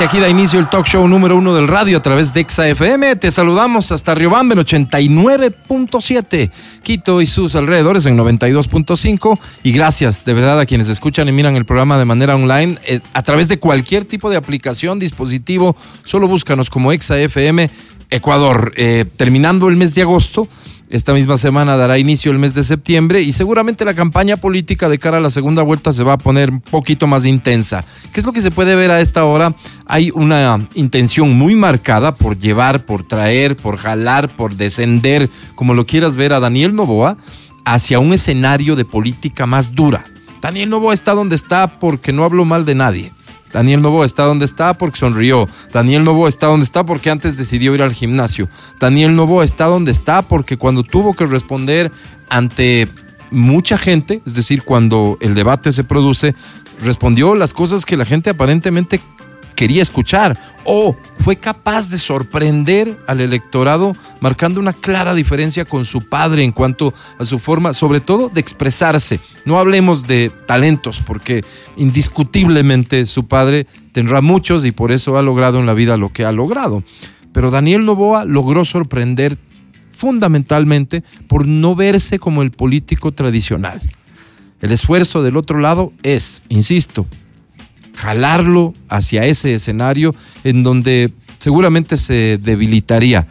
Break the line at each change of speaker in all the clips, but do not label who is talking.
Aquí da inicio el talk show número uno del radio a través de Exa FM. Te saludamos hasta Riobamba en 89.7, Quito y sus alrededores en 92.5. Y gracias de verdad a quienes escuchan y miran el programa de manera online eh, a través de cualquier tipo de aplicación, dispositivo. Solo búscanos como Exa FM Ecuador. Eh, terminando el mes de agosto, esta misma semana dará inicio el mes de septiembre y seguramente la campaña política de cara a la segunda vuelta se va a poner un poquito más intensa. ¿Qué es lo que se puede ver a esta hora? Hay una intención muy marcada por llevar, por traer, por jalar, por descender, como lo quieras ver, a Daniel Novoa hacia un escenario de política más dura. Daniel Novoa está donde está porque no hablo mal de nadie Daniel Novo está donde está porque sonrió. Daniel Novo está donde está porque antes decidió ir al gimnasio. Daniel Novo está donde está porque cuando tuvo que responder ante mucha gente, es decir, cuando el debate se produce, respondió las cosas que la gente aparentemente quería escuchar o fue capaz de sorprender al electorado marcando una clara diferencia con su padre en cuanto a su forma, sobre todo de expresarse. No hablemos de talentos porque indiscutiblemente su padre tendrá muchos y por eso ha logrado en la vida lo que ha logrado. Pero Daniel Novoa logró sorprender fundamentalmente por no verse como el político tradicional. El esfuerzo del otro lado es, insisto, jalarlo hacia ese escenario en donde seguramente se debilitaría.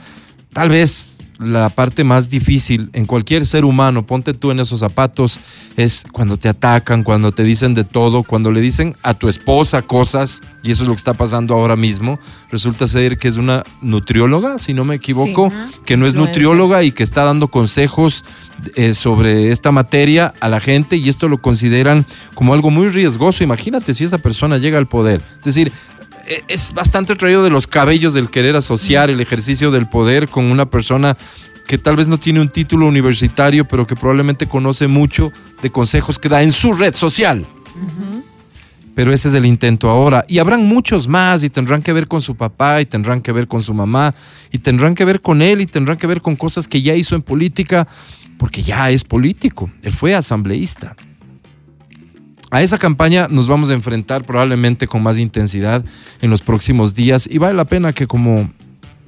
Tal vez la parte más difícil en cualquier ser humano, ponte tú en esos zapatos, es cuando te atacan, cuando te dicen de todo, cuando le dicen a tu esposa cosas, y eso es lo que está pasando ahora mismo. Resulta ser que es una nutrióloga, si no me equivoco, que no es nutrióloga y que está dando consejos eh, sobre esta materia a la gente y esto lo consideran como algo muy riesgoso. Imagínate si esa persona llega al poder. Es decir, es bastante traído de los cabellos del querer asociar el ejercicio del poder con una persona que tal vez no tiene un título universitario, pero que probablemente conoce mucho de consejos que da en su red social. Pero ese es el intento ahora. Y habrán muchos más y tendrán que ver con su papá y tendrán que ver con su mamá y tendrán que ver con él y tendrán que ver con cosas que ya hizo en política, porque ya es político. Él fue asambleísta. A esa campaña nos vamos a enfrentar probablemente con más intensidad en los próximos días y vale la pena que como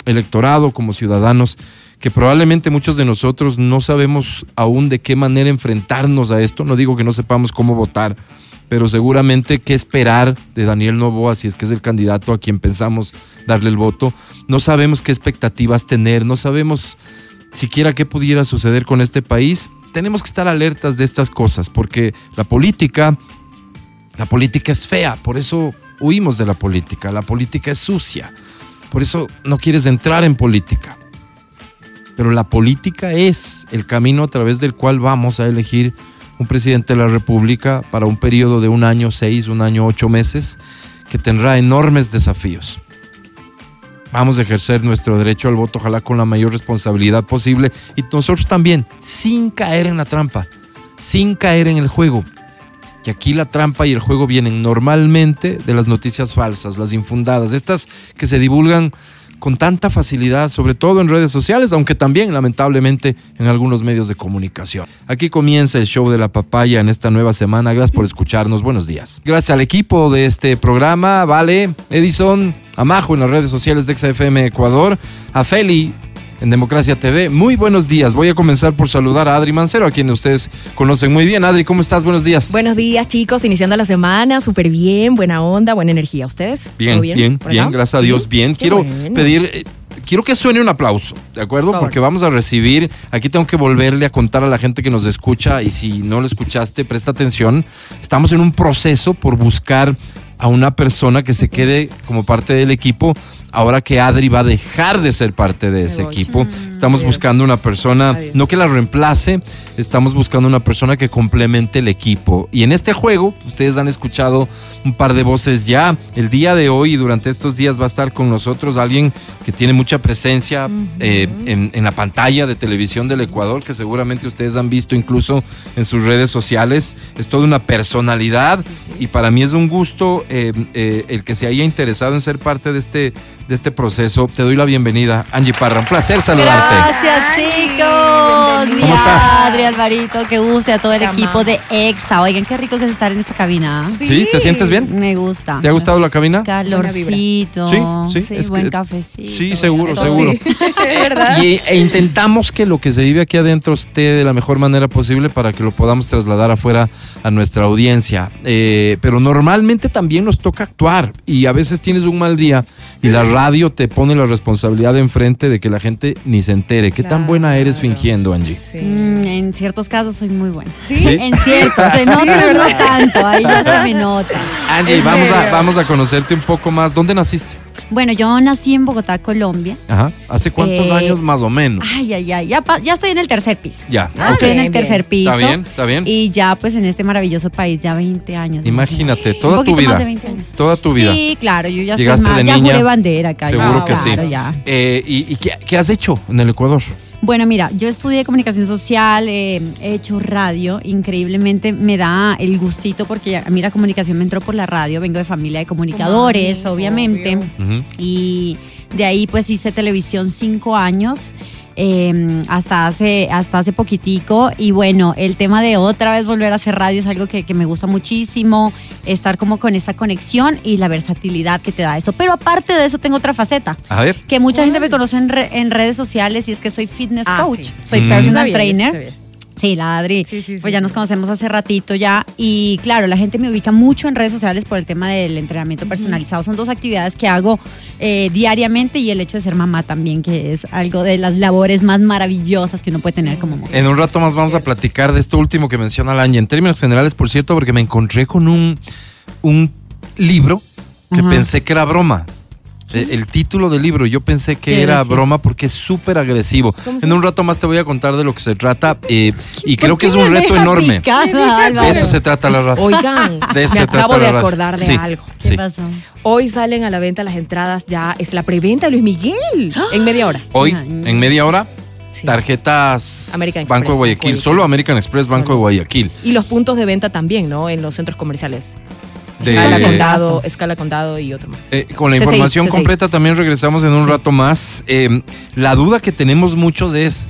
electorado, como ciudadanos, que probablemente muchos de nosotros no sabemos aún de qué manera enfrentarnos a esto, no digo que no sepamos cómo votar, pero seguramente qué esperar de Daniel Novoa si es que es el candidato a quien pensamos darle el voto, no sabemos qué expectativas tener, no sabemos siquiera qué pudiera suceder con este país. Tenemos que estar alertas de estas cosas, porque la política, la política es fea, por eso huimos de la política, la política es sucia, por eso no quieres entrar en política. Pero la política es el camino a través del cual vamos a elegir un presidente de la República para un periodo de un año, seis, un año, ocho meses, que tendrá enormes desafíos vamos a ejercer nuestro derecho al voto, ojalá con la mayor responsabilidad posible y nosotros también, sin caer en la trampa, sin caer en el juego. Que aquí la trampa y el juego vienen normalmente de las noticias falsas, las infundadas, estas que se divulgan con tanta facilidad, sobre todo en redes sociales, aunque también lamentablemente en algunos medios de comunicación. Aquí comienza el show de la papaya en esta nueva semana. Gracias por escucharnos. Buenos días. Gracias al equipo de este programa, Vale, Edison, Amajo en las redes sociales de XFM Ecuador, a Feli en Democracia TV. Muy buenos días. Voy a comenzar por saludar a Adri Mancero, a quien ustedes conocen muy bien. Adri, ¿cómo estás? Buenos días.
Buenos días, chicos. Iniciando la semana, súper bien, buena onda, buena energía. ¿Ustedes?
Bien, bien, bien, bien, gracias a Dios, bien. Quiero pedir... Eh, quiero que suene un aplauso, ¿de acuerdo? Porque vamos a recibir, aquí tengo que volverle a contar a la gente que nos escucha y si no lo escuchaste, presta atención. Estamos en un proceso por buscar a una persona que se quede como parte del equipo ahora que Adri va a dejar de ser parte de ese equipo. Estamos buscando una persona, no que la reemplace, estamos buscando una persona que complemente el equipo. Y en este juego, ustedes han escuchado un par de voces ya. El día de hoy y durante estos días va a estar con nosotros alguien que tiene mucha presencia eh, en, la pantalla de televisión del Ecuador, que seguramente ustedes han visto incluso en sus redes sociales. Es toda una personalidad y para mí es un gusto eh, eh, el que se haya interesado en ser parte de este de este proceso. Te doy la bienvenida, Angie Parra. Un placer saludarte.
Gracias, chicos.
¿Cómo estás?
Adri, Alvarito, que guste a todo el
Te
equipo
amamos.
de EXA. Oigan, qué rico que es estar en esta cabina.
¿Sí? ¿Te sientes bien?
Me gusta.
¿Te ha gustado la cabina?
Calorcito.
Sí, sí, es
buen
que-
cafecito.
Sí, seguro,
Eso
seguro.
sí.
¿Verdad?
Y, e intentamos que lo que se vive aquí adentro esté de la mejor manera posible para que lo podamos trasladar afuera a nuestra audiencia. Eh, pero normalmente también nos toca actuar y a veces tienes un mal día y la radio te pone la responsabilidad enfrente de que la gente ni se entere. ¿Qué tan buena eres
Claro.
fingiendo, Angie?
Sí.
Mm, en ciertos casos soy muy buena.
¿Sí?
¿Sí?
En ciertos, en otros no tanto. Ahí ya se me nota.
Angie,
¿En
vamos a, vamos a conocerte un poco más. ¿Dónde naciste?
Bueno, yo nací en Bogotá, Colombia.
Ajá. ¿Hace cuántos
Eh,
años más o menos?
Ay, ay, ay. Ya, ya estoy en el tercer piso.
Ya,
Ya
ok.
estoy en el
bien.
tercer piso.
Está bien, está bien.
Y ya, pues, en este maravilloso país, ya 20 años.
Imagínate, toda tu vida.
más de 20 años.
Toda tu vida.
Sí, claro, yo ya
Llegaste
soy más,
de
ya
niña.
juré bandera acá.
Seguro
ya,
que sí.
claro, ya.
Eh, ¿Y, y qué, qué has hecho en el Ecuador?
Bueno, mira, yo estudié comunicación social, eh, he hecho radio, increíblemente me da el gustito porque a mí la comunicación me entró por la radio, vengo de familia de comunicadores, obviamente, y de ahí pues hice televisión cinco años. Eh, hasta hace hasta hace poquitico y bueno el tema de otra vez volver a hacer radio es algo que, que me gusta muchísimo estar como con esa conexión y la versatilidad que te da eso pero aparte de eso tengo otra faceta
A ver.
que mucha gente me conoce en, re- en redes sociales y es que soy fitness
Ah,
coach,
sí.
soy
Mm.
personal
Sabía,
trainer.
Sabía.
Sí, la Adri.
Sí, sí, sí,
pues ya
sí.
nos conocemos hace ratito ya. Y claro, la gente me ubica mucho en redes sociales por el tema del entrenamiento personalizado. Son dos actividades que hago eh, diariamente y el hecho de ser mamá también, que es algo de las labores más maravillosas que uno puede tener como mujer.
En un rato más vamos a platicar de esto último que menciona Lange. En términos generales, por cierto, porque me encontré con un, un libro que
Ajá.
pensé que era broma. Eh, El título del libro, yo pensé que
¿Qué
era broma porque es súper agresivo.
¿Cómo se
En un rato más te voy a contar de lo que se trata eh, y creo
¿Por
que es un reto enorme.
picada?
De eso se trata la radio.
Oigan,
De eso
me
se trata
acabo de acordar de
Sí.
algo.
¿Qué
Sí.
pasó?
Hoy salen a la venta las entradas, ya es la preventa de Luis Miguel en media hora.
Hoy,
Ay.
en media hora,
Sí.
tarjetas
American
Banco de
Express,
Guayaquil.
Guayaquil.
Solo American Express, Banco de. Guayaquil.
Y los puntos de venta también, ¿no? En los centros comerciales.
De-
Escala Condado, Escala Condado y otro más.
Eh, con la información
CCI.
completa también regresamos en un
Sí.
rato más. Eh, la duda que tenemos muchos es,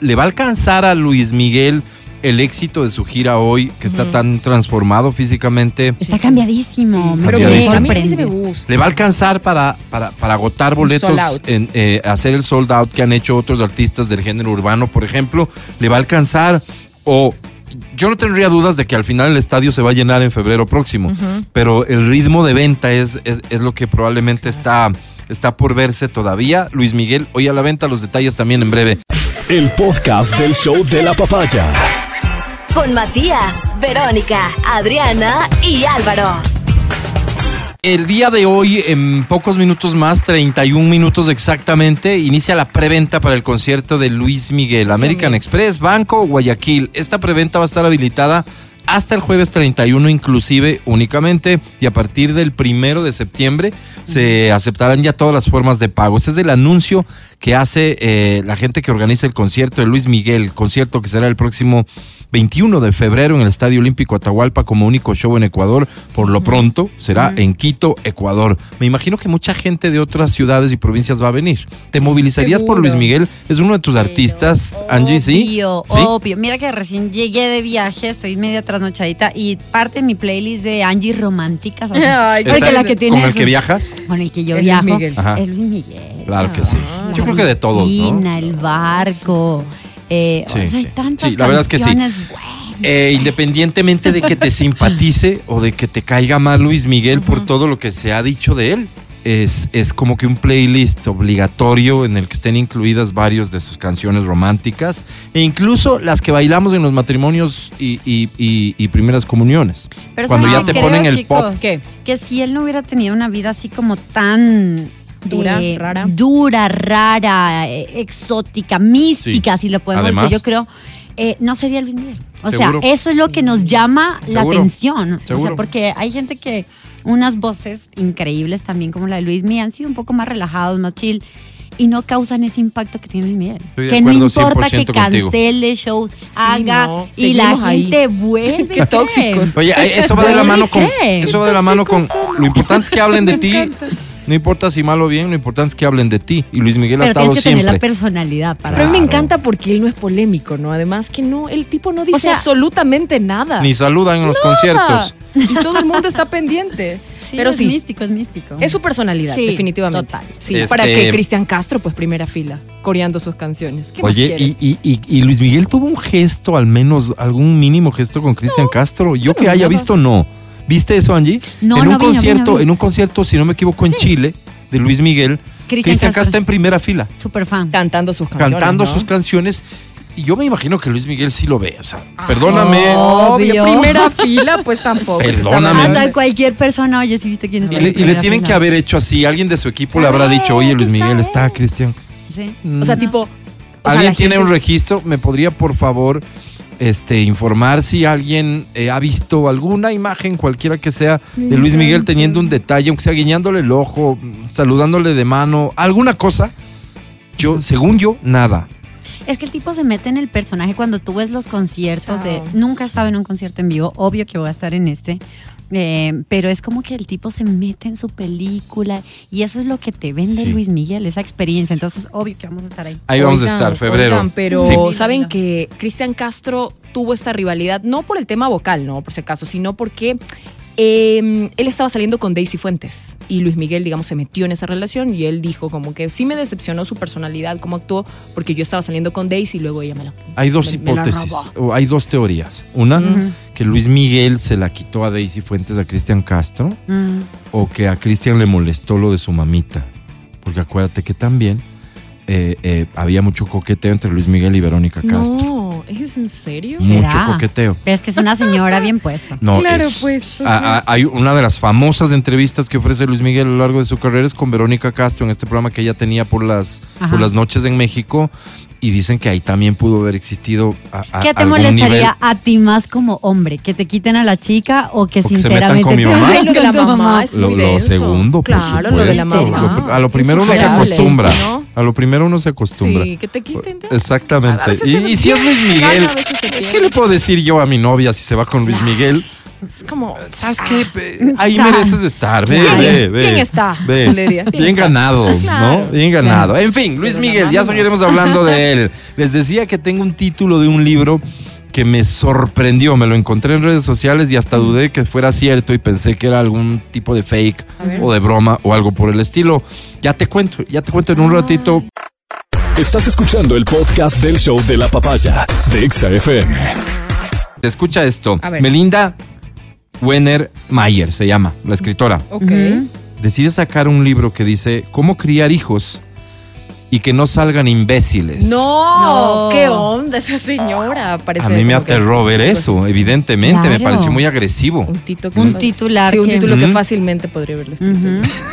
¿le va a alcanzar a Luis Miguel el éxito de su gira hoy, que está tan transformado físicamente?
Está cambiadísimo.
Sí,
me
pero
Cambiadísimo.
a mí sí me gusta.
¿Le va a alcanzar para, para, para agotar boletos, en eh, hacer el sold out que han hecho otros artistas del género urbano, por ejemplo? ¿Le va a alcanzar? O yo no tendría dudas de que al final el estadio se va a llenar en febrero próximo, pero el ritmo de venta es, es, es lo que probablemente está, está por verse todavía. Luis Miguel, hoy a la venta, los detalles también en breve.
El podcast del show de la papaya.
Con Matías, Verónica, Adriana y Álvaro.
El día de hoy, en pocos minutos más, 31 minutos exactamente, inicia la preventa para el concierto de Luis Miguel. American Express, Banco, Guayaquil. Esta preventa va a estar habilitada hasta el jueves 31 inclusive únicamente y a partir del primero de septiembre se aceptarán ya todas las formas de pago. Ese es el anuncio que hace eh, la gente que organiza el concierto de Luis Miguel, concierto que será el próximo 21 de febrero en el Estadio Olímpico Atahualpa como único show en Ecuador. Por lo pronto será en Quito, Ecuador. Me imagino que mucha gente de otras ciudades y provincias va a venir. ¿Te movilizarías por. Luis Miguel? Es uno de tus artistas, Angie, ¿sí?
Obvio,
¿Sí?
obvio. Mira que recién llegué de viaje, estoy media trasnochadita y parte de mi playlist de Angie románticas.
Ay,
Porque
¿Está
la que tiene
¿Con el que viajas?
Con el que yo
Es Luis
viajo
Miguel.
Ajá.
es Luis Miguel.
Claro que sí.
La
Yo creo que de todos, ¿no?
piscina, el barco. Eh,
Sí,
o sea, hay tantas
Sí, la verdad es que sí. Eh, independientemente de que te simpatice o de que te caiga mal Luis Miguel por todo lo que se ha dicho de él, es, es como que un playlist obligatorio en el que estén incluidas varias de sus canciones románticas e incluso las que bailamos en los matrimonios y, y- y- y primeras comuniones.
Pero
Cuando ya
¿saben
te ponen el
chicos?
pop.
¿Qué?
Que si él no hubiera tenido una vida así como tan eh,
Dura, rara.
dura, rara, eh, exótica, mística, si lo podemos
Además.
decir, yo creo, eh, no sería Luis Miguel. O
Seguro.
sea, eso es lo que nos llama la
Seguro.
atención. O sea, porque hay gente que unas voces increíbles también como la de Luis Miguel han sido un poco más relajados, más chill. Y no causan ese impacto que tiene Luis Miguel.
Estoy
Que no importa que
100% contigo.
cancele shows, haga
no,
y la
ahí.
gente vuelve.
Qué tóxicos.
Oye, eh, eso va de la mano con eso va de la mano con lo importante es que hablen de ti No importa si mal o bien, lo importante es que hablen de ti. Y Luis Miguel ha
Pero
estado
que tener la personalidad para.
Pero a mí me
Claro.
encanta porque él no es polémico, ¿no? Además que no, el tipo no dice
sea,
absolutamente nada.
Ni saludan en los conciertos.
Y todo el mundo está pendiente.
Sí,
Pero
es
sí,
místico, es místico.
es su personalidad,
Sí,
definitivamente.
total.
Sí,
Este-
para que Cristian Castro, pues primera fila, coreando sus canciones. ¿Qué más
Oye,
quieres?
y, y- y- y Luis Miguel tuvo un gesto, al menos algún mínimo gesto con Cristian Castro. Yo que
no
haya visto, no. ¿Viste eso, Angie?
No,
en un
no vi, no vi,
concierto,
no vi.
en un concierto, si no me equivoco, en Chile, de Luis Miguel,
Cristian Castro.
En primera fila,
Super fan.
cantando sus canciones.
cantando
¿no?
sus canciones. Y yo me imagino que Luis Miguel sí lo ve. O sea, perdóname.
Obvio.
Primera fila, pues tampoco.
Perdóname.
Hasta cualquier persona, oye, si viste quién está
Y le, y le tienen
fila.
que haber hecho así. Alguien de su equipo le habrá dicho, oye, Luis Miguel
él".
está, Cristian.
Sí.
O sea, tipo. o sea,
¿Alguien tiene
gente-
un registro? ¿Me podría, por favor, este, informar si alguien eh, ha visto alguna imagen, cualquiera que sea, de Luis Miguel teniendo un detalle, aunque sea guiñándole el ojo, saludándole de mano, alguna cosa? Yo, según yo, nada.
Es que el tipo se mete en el personaje cuando tú ves los conciertos de... Nunca he estado en un concierto en vivo, obvio que voy a estar en este, eh, pero es como que el tipo se mete en su película y eso es lo que te vende
Sí.
Luis Miguel, esa experiencia. Entonces, obvio que vamos a estar ahí.
Ahí vamos a estar, febrero.
oigan, pero
Sí.
saben que Cristian Castro tuvo esta rivalidad, no por el tema vocal, no, por si acaso, sino porque eh, él estaba saliendo con Daisy Fuentes y Luis Miguel, digamos, se metió en esa relación y él dijo como que sí me decepcionó su personalidad, cómo actuó, porque yo estaba saliendo con Daisy y luego ella me la
Hay dos
me-
hipótesis, o hay dos teorías. Una, que Luis Miguel se la quitó a Daisy Fuentes a Cristian Castro.
Mm.
o que a Cristian le molestó lo de su mamita. Porque acuérdate que también eh, eh, había mucho coqueteo entre Luis Miguel y Verónica Castro.
No, ¿es en serio?
Mucho
¿Será?
coqueteo.
Pero es que es una señora bien puesta.
No,
Claro,
es-
pues, o
a-
sea.
a- hay una de las famosas entrevistas que ofrece Luis Miguel a lo largo de su carrera es con Verónica Castro en este programa que ella tenía por las,
Ajá.
por las noches en México. Y dicen que ahí también pudo haber existido a, a-
¿Qué te
algún
molestaría
nivel.
a ti más como hombre? ¿Que te quiten a la chica o que
O que se
sinceramente
metan con mi
te
mamá.
Ay, lo de la mamá es
Lo,
muy
lo segundo, por
claro, lo de la
supuesto.
mamá.
Lo- a lo primero uno se acostumbra.
¿no?
A lo primero uno se acostumbra.
Sí, que te quiten. ya.
Exactamente. Y, y si es Luis Miguel. ¿qué le puedo decir yo a mi novia si se va con Luis Miguel?
Es como.
¿Sabes qué? Ve, Ahí mereces estar. Ve, ve, ve.
Bien está,
Ve.
le diría. Bien
ganado,
Claro,
¿no? Bien ganado. En fin, Luis Miguel, ya seguiremos hablando de él. Les decía que tengo un título de un libro que me sorprendió. Me lo encontré en redes sociales y hasta dudé que fuera cierto y pensé que era algún tipo de fake o de broma o algo por el estilo. Ya te cuento, ya te cuento en un ratito.
Estás escuchando el podcast del show de la papaya de Exa FM.
Escucha esto.
A ver.
Melinda Wenner Mayer se llama, la escritora.
Ok.
Decide sacar un libro que dice cómo criar hijos y que no salgan imbéciles.
No,
No.
qué onda esa señora. Parece
A mí me
que-
aterró ver eso, evidentemente, me pareció muy agresivo.
Un, tito que
Un titular
Sí, un título que fácilmente podría haberlo escrito.
Ujú.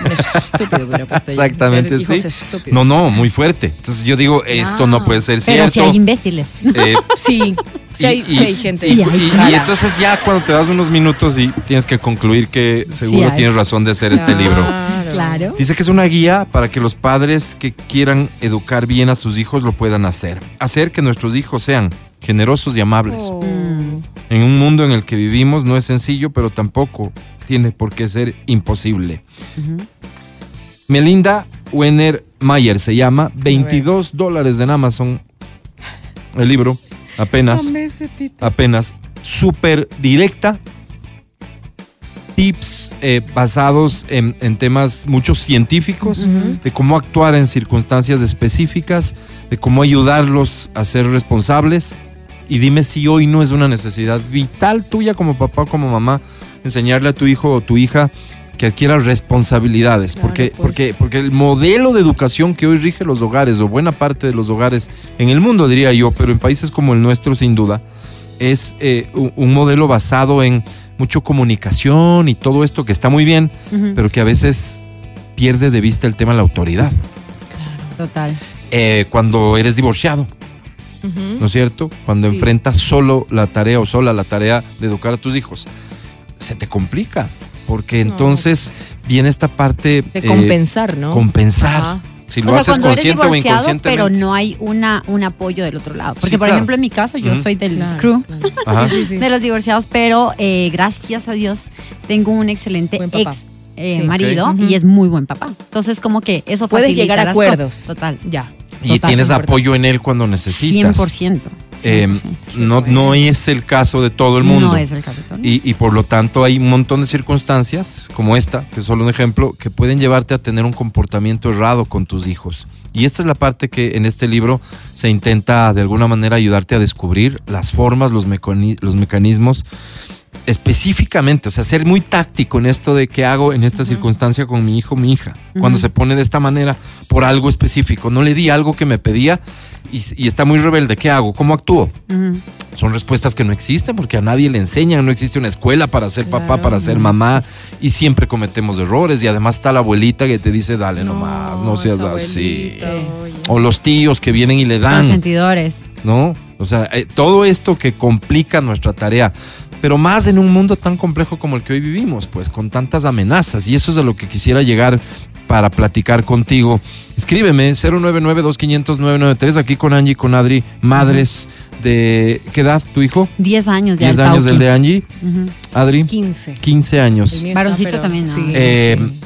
Un estúpido hubiera puesto ahí.
Exactamente, sí.
estúpidos.
No, no, muy fuerte. Entonces yo digo, esto no puede ser
Pero si
cierto.
hay imbéciles.
Eh,
Sí, sí, hay,
y-
sí hay gente.
Y, entonces ya cuando te das unos minutos y tienes que concluir que seguro tienes razón de hacer este libro.
Claro.
Dice que es una guía para que los padres que quieran educar bien a sus hijos lo puedan hacer. Hacer que nuestros hijos sean generosos y amables.
Oh.
En un mundo en el que vivimos no es sencillo, pero tampoco tiene por qué ser imposible. Melinda Wenner Mayer se llama, 22 dólares en Amazon. El libro, apenas, apenas, súper directa. Tips eh, basados en, en temas muchos científicos, de cómo actuar en circunstancias específicas, de cómo ayudarlos a ser responsables. Y dime si hoy no es una necesidad vital tuya como papá o como mamá enseñarle a tu hijo o tu hija que adquiera responsabilidades,
Claro,
porque,
pues.
porque, porque el modelo de educación que hoy rige los hogares, o buena parte de los hogares en el mundo, diría yo, pero en países como el nuestro, sin duda, es eh, un, un modelo basado en mucho comunicación y todo esto que está muy bien, pero que a veces pierde de vista el tema de la autoridad.
Total.
Eh, cuando eres divorciado. ¿no es cierto? Cuando
Sí.
enfrentas solo la tarea o sola la tarea de educar a tus hijos, se te complica, porque
No.
entonces viene esta parte
De
eh,
compensar, ¿no?
compensar.
Ajá.
Si lo
o sea,
haces consciente o inconscientemente.
pero no hay una, un apoyo del otro lado. Porque,
Sí,
por
claro.
ejemplo, en mi caso, yo soy del
Claro,
crew
Ajá.
De los divorciados, pero eh, gracias a Dios tengo un excelente ex eh,
Sí.
marido y es muy buen papá. Entonces, como que eso
Puedes
facilita
llegar a acuerdos.
Total.
Ya.
Y
Total,
tienes apoyo en él cuando necesitas.
100%.
Eh,
100%.
no, no es el caso de todo el mundo.
No es el caso. de todo el mundo.
Y, y por lo tanto hay un montón de circunstancias como esta, que es solo un ejemplo, que pueden llevarte a tener un comportamiento errado con tus hijos. Y esta es la parte que en este libro se intenta de alguna manera ayudarte a descubrir las formas, los mecanismos específicamente, o sea, ser muy táctico en esto de qué hago en esta circunstancia con mi hijo, mi hija, cuando se pone de esta manera por algo específico. No le di algo que me pedía y, y está muy rebelde. ¿Qué hago? ¿Cómo actúo? Son respuestas que no existen porque a nadie le enseñan, no existe una escuela para ser papá, para ser
no
mamá y siempre cometemos errores y además está la abuelita que te dice dale nomás, no seas así.
oye.
O los tíos que vienen y le
Los
dan,
sentidores.
¿no? O sea, eh, todo esto que complica nuestra tarea, pero más en un mundo tan complejo como el que hoy vivimos, pues con tantas amenazas y eso es a lo que quisiera llegar para platicar contigo. Escríbeme 099-2500-993 aquí con Angie, con Adri, madres de... ¿Qué edad tu hijo?
10 años ya.
10
el
años
Tauqui.
el de Angie,
Ujú.
Adri,
15.
15 años.
Varoncito también, ¿no?
sí,
Eh,
sí.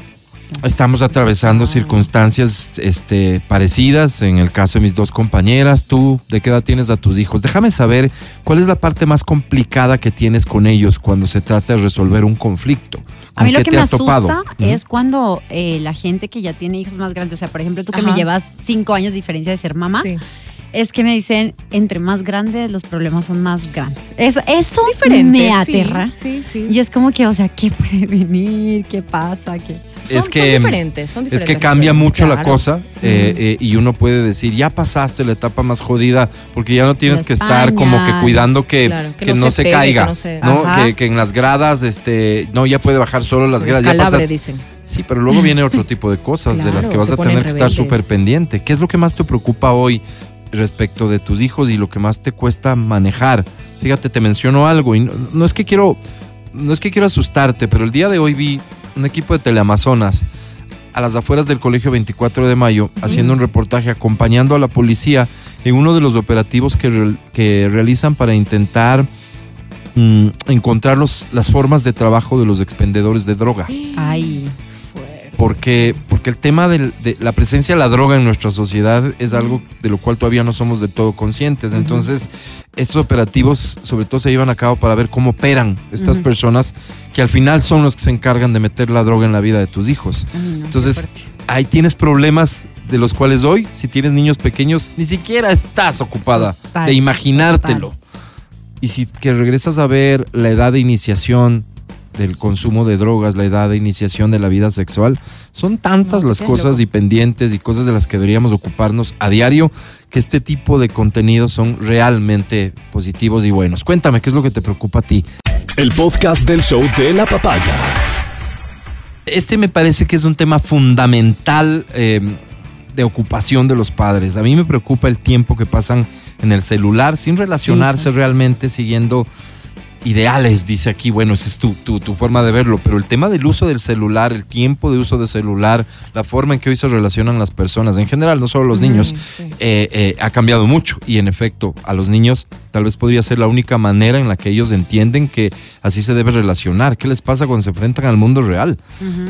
Estamos atravesando
Ah.
circunstancias este, parecidas. En el caso de mis dos compañeras, tú, ¿de qué edad tienes a tus hijos? Déjame saber cuál es la parte más complicada que tienes con ellos cuando se trata de resolver un conflicto.
A mí
¿Con
lo
qué
que
te
me
has topado?
asusta
Ujú.
es cuando eh, la gente que ya tiene hijos más grandes, o sea, por ejemplo, tú que
Ajá.
me llevas cinco años de diferencia de ser mamá,
Sí.
es que me dicen, entre más grandes, los problemas son más grandes. Eso, eso
Diferente,
me
sí,
aterra.
Sí, sí.
Y es como que, o sea, ¿qué puede venir? ¿Qué pasa? ¿Qué?
Son,
es que,
son diferentes, son
Es
diferentes.
que cambia mucho la cosa eh, eh, y uno puede decir, ya pasaste la etapa más jodida porque ya no tienes que estar como que cuidando que,
Claro, que
que
no
no,
se
se,
pegue,
caiga,
que no se-
¿no?
Ajá.
Que, en las gradas, este, no, ya puede bajar solo las gradas, ya
Calabre,
pasaste.
dicen.
Sí, pero luego viene otro tipo de cosas de las que vas a tener que estar súper pendiente. ¿Qué es lo que más te preocupa hoy respecto de tus hijos y lo que más te cuesta manejar? Fíjate, te menciono algo y no, no es que quiero no es que quiero asustarte, pero el día de hoy vi un equipo de Teleamazonas a las afueras del Colegio 24 de Mayo haciendo un reportaje acompañando a la policía en uno de los operativos que, que realizan para intentar mm, encontrar los- las formas de trabajo de los expendedores de droga
Ay.
Porque, porque el tema del- de la presencia de la droga en nuestra sociedad es algo de lo cual todavía no somos del todo conscientes. Entonces, estos operativos sobre todo se llevan a cabo para ver cómo operan estas personas que al final son los que se encargan de meter la droga en la vida de tus hijos.
ay, no, qué
Entonces, ahí tienes problemas de los cuales hoy, si tienes niños pequeños, ni siquiera estás ocupada
Total,
de imaginártelo. Y si que regresas a ver la edad de iniciación del consumo de drogas, la edad de iniciación de la vida sexual, son tantas
No,
las cosas
loco.
y pendientes y cosas de las que deberíamos ocuparnos a diario que este tipo de contenidos son realmente positivos y buenos. Cuéntame, ¿qué es lo que te preocupa a ti?
El podcast del show de la papaya.
Este me parece que es un tema fundamental eh, de ocupación de los padres. A mí me preocupa el tiempo que pasan en el celular sin relacionarse realmente, siguiendo ideales, dice aquí. Bueno, esa es tu, tu, tu forma de verlo, pero el tema del uso del celular, el tiempo de uso del celular, la forma en que hoy se relacionan las personas, en general, no solo los niños,
sí.
eh, eh, ha cambiado mucho. Y en efecto, a los niños tal vez podría ser la única manera en la que ellos entienden que así se debe relacionar. ¿Qué les pasa cuando se enfrentan al mundo real?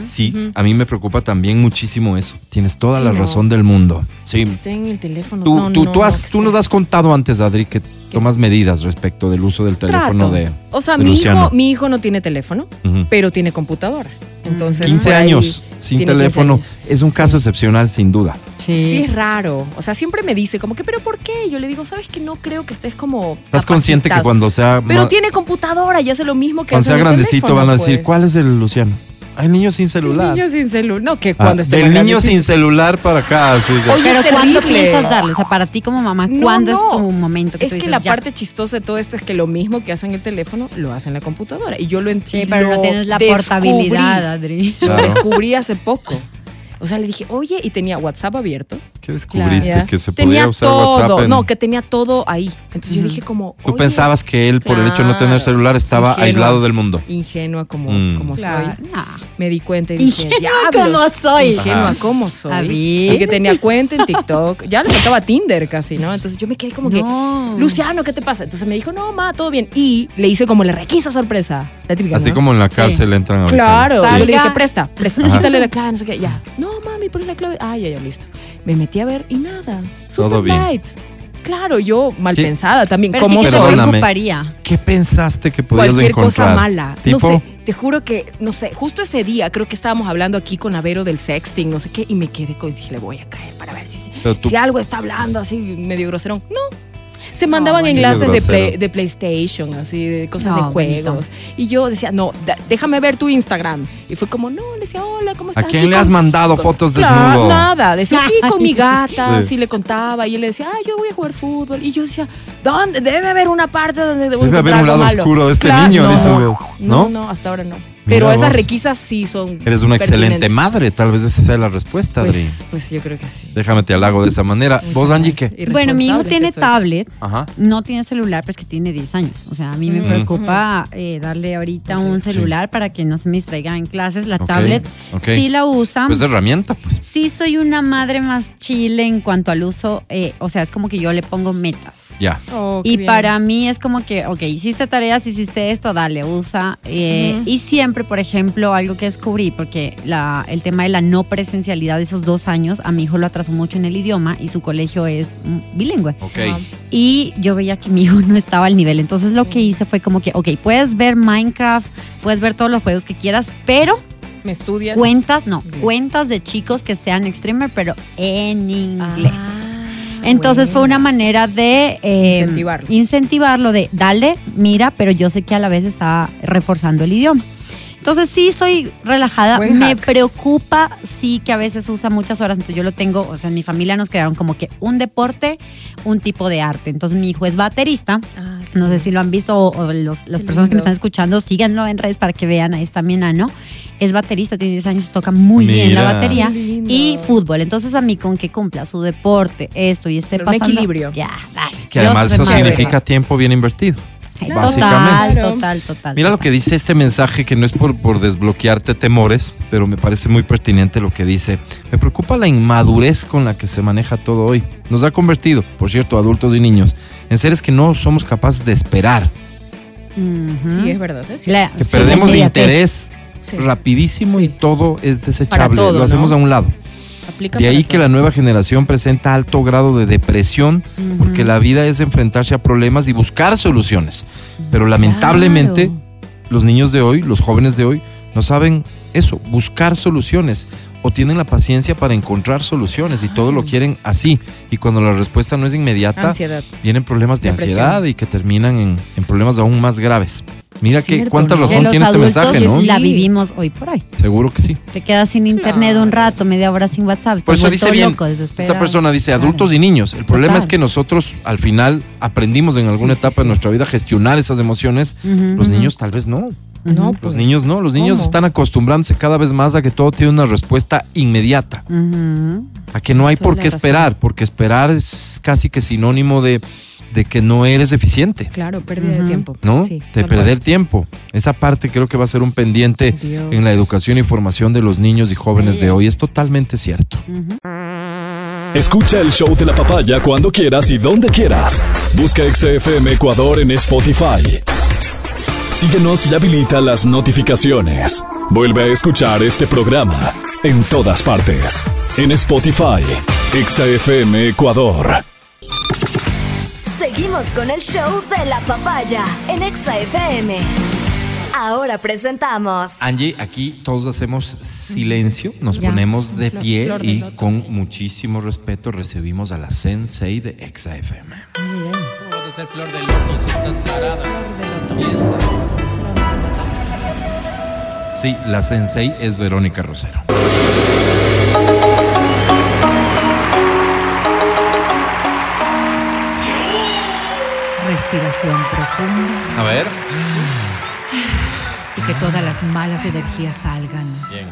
Sí, a mí me preocupa también muchísimo eso. Tienes toda
Sí,
la
no.
razón del mundo. Sí.
Que en el teléfono.
Tú,
No,
tú,
no,
tú,
no,
has-
que
tú nos has contado antes, Adri, que tomas medidas respecto del uso del teléfono
Trato.
de.
O sea,
de
mi
Luciano.
hijo, mi hijo no tiene teléfono, pero tiene computadora. Entonces,
15
por ahí
años sin
tiene 15
teléfono.
años.
Es un caso excepcional, sin duda.
Sí, es raro. O sea, siempre me dice como que, ¿pero por qué? Yo le digo, ¿sabes que no creo que estés como.
¿Estás consciente que
capacitado?"
cuando sea,
Pero tiene computadora y hace lo mismo que
cuando
hace
sea grandecito
teléfono,
van a decir,
pues.
¿cuál es el Luciano? Hay niños sin celular.
Niño sin celular. No, que
Ah,
cuando esté
del
más
niño sin celular para acá. de-
Oye,
Pero ¿cuándo piensas darle? O sea, para ti como mamá,
No,
¿cuándo
no.
es tu momento?
Es
tú
que
dices,
la
ya?
parte chistosa de todo esto es que lo mismo que hace en el teléfono lo hace en la computadora. Y yo lo
Sí,
entiendo.
pero no tienes la portabilidad, Adri.
Lo
Claro.
descubrí hace poco. O sea, le dije, oye, y tenía WhatsApp abierto.
¿Qué descubriste?
Ya.
Que se
tenía
podía usar
todo,
WhatsApp. en-
no, que tenía todo ahí. Entonces yo dije como,
Tú
oye,
pensabas que él, por el hecho de no tener
claro,
celular, estaba
ingenua.
aislado del mundo.
Ingenua como,
Mm.
como
Claro.
soy.
Nah.
Me di cuenta y dije,
Ingenua
"Diablos,
como soy".
Ingenua
Ajá.
como soy.
A.
Y que tenía cuenta en TikTok. Ya le faltaba Tinder casi, ¿no? Entonces yo me quedé como
No.
que, Luciano, ¿qué te pasa? Entonces me dijo, no, ma, todo bien. Y le hice como la requisa sorpresa. La típica,
Así
¿no?
como en la cárcel entran ahorita.
Claro, yo le dije, presta, presta,
Ajá.
quítale la clave, no sé qué, ya. No, mami, ponle la clave. Ah, ya, ya, listo. Me metí a ver y nada.
Todo bien.
light. Claro, yo mal
¿Qué?
pensada también.
Pero
¿Cómo
que
Perdóname.
preocuparía.
¿Qué pensaste que podías
Cualquier
encontrar?
cosa mala.
¿Tipo?
No sé, te juro que, no sé, justo ese día creo que estábamos hablando aquí con Avero del sexting, no sé qué, y me quedé con, dije, le voy a caer para ver si, si,
Pero tú-
si algo está hablando así medio groserón. No. Se mandaban enlaces de, play- de PlayStation, así, de cosas
No,
de juegos. Y yo decía, no, da- déjame ver tu Instagram. Y fue como, no, le decía, hola, ¿cómo
¿A
estás?
quién
Aquí
le has
con-
mandado
con-
fotos
Claro,
desnudo?
Nada, decía aquí con mi gata,
Sí.
así le contaba. Y él le decía, ah, yo voy a jugar fútbol. Y yo decía, ¿dónde? Debe haber una parte donde debo
Debe haber un lado
malo".
oscuro de este
Claro,
niño,
no,
dice
¿No?
no,
hasta ahora no. Pero esas requisas sí son.
Eres una excelente madre, tal vez esa sea la respuesta, Adri.
Pues, pues yo creo que sí.
Déjame te halago de esa manera.
Muchas
¿Vos, Angie, qué?
Bueno, mi hijo tiene tablet.
Ajá.
No tiene celular, pues que tiene 10 años. O sea, a mí me
Mm.
preocupa eh, darle ahorita un
Sí.
celular para que no se me distraiga en clases. La tablet
ok.
sí la usa.
Pues herramienta, pues.
Sí soy una madre más chile en cuanto al uso. eh, o sea, es como que yo le pongo metas.
Ya.
Oh,
Y
bien.
para mí es como que, ok, hiciste tareas, hiciste esto, dale, usa. Eh. Y siempre, por ejemplo, algo que descubrí, porque la, el tema de la no presencialidad de esos dos años, a mi hijo lo atrasó mucho en el idioma y su colegio es bilingüe.
Ok.
Y yo veía que mi hijo no estaba al nivel. Entonces lo que hice fue como que, ok, puedes ver Minecraft, puedes ver todos los juegos que quieras, pero
¿Me estudias?
cuentas, no, cuentas de chicos que sean streamer, pero en inglés.
Ah,
Entonces fue una manera de eh,
Incentivarlo.
incentivarlo, de dale, mira, pero yo sé que a la vez está reforzando el idioma. Entonces sí soy relajada.
Buen
Me
hack.
preocupa sí que a veces usa muchas horas. Entonces yo lo tengo, o sea, en mi familia nos crearon como que un deporte, un tipo de arte. Entonces mi hijo es baterista.
Ah,
No sé si lo han visto o, o los- las personas que me están escuchando, síganlo en redes para que vean, ahí está mi enano. Es baterista, tiene 10 años, toca muy bien la batería. Y fútbol. Entonces a mí con que cumpla su deporte, esto y esté
Pero un
pasando.
equilibrio.
Ya, dale.
Que
Dios
además eso significa tiempo bien invertido.
Total,
básicamente.
Claro.
total, total.
Mira lo
total.
que dice este mensaje, que no es por, por desbloquearte temores, pero me parece muy pertinente lo que dice. Me preocupa la inmadurez con la que se maneja todo hoy. Nos ha convertido, por cierto, adultos y niños, en seres que no somos capaces de esperar.
Sí, es verdad. es
La-
que
sí,
perdemos interés
Sí.
rapidísimo y todo es desechable.
todo,
lo hacemos
¿no?
a un lado.
Aplica
De ahí que la nueva generación presenta alto grado de depresión porque la vida es enfrentarse a problemas y buscar soluciones. Pero lamentablemente
Claro.
los niños de hoy, los jóvenes de hoy, no saben eso, buscar soluciones o tienen la paciencia para encontrar soluciones y todo lo quieren así. Y cuando la respuesta no es inmediata,
Ansiedad.
vienen problemas de
Depresión.
ansiedad y que terminan en, en problemas aún más graves. Mira que cuánta
¿no?
razón
los
tiene este mensaje, ¿no?
la vivimos hoy por hoy.
Seguro que sí.
Te quedas sin internet
Claro.
un rato, media hora sin WhatsApp.
Por eso dice bien, esta persona dice
Claro.
adultos y niños. El problema
Total.
es que nosotros al final aprendimos en alguna
Sí, sí,
etapa de nuestra vida a gestionar esas emociones. Los niños tal vez no.
No,
Los
pues.
niños no. Los niños
¿Cómo?
están acostumbrándose cada vez más a que todo tiene una respuesta inmediata. A que no hay por qué esperar, porque esperar es casi que sinónimo de, de que no eres eficiente.
Claro, pérdida de
Ujú.
tiempo.
¿No?
Sí,
de perder
cual.
tiempo. Esa parte creo que va a ser un pendiente
Dios.
en la educación y formación de los niños y jóvenes de hoy. Es totalmente cierto.
Escucha el show de la papaya cuando quieras y donde quieras. Busca XFM Ecuador en Spotify. Síguenos y habilita las notificaciones. Vuelve a escuchar este programa en todas partes. En Spotify, XFM Ecuador.
Seguimos con el show de la papaya en Exa FM. Ahora presentamos
Angie, aquí todos hacemos silencio, nos
Ya.
ponemos de
Flor-
pie
flor de
y
loto,
con
sí.
muchísimo respeto recibimos a la Sensei de Exa FM.
Puede ser flor de loto si estás parada. Piensa.
Sí, la Sensei es Verónica Rosero.
Respiración profunda
A ver.
y que todas las malas energías salgan.
Bien.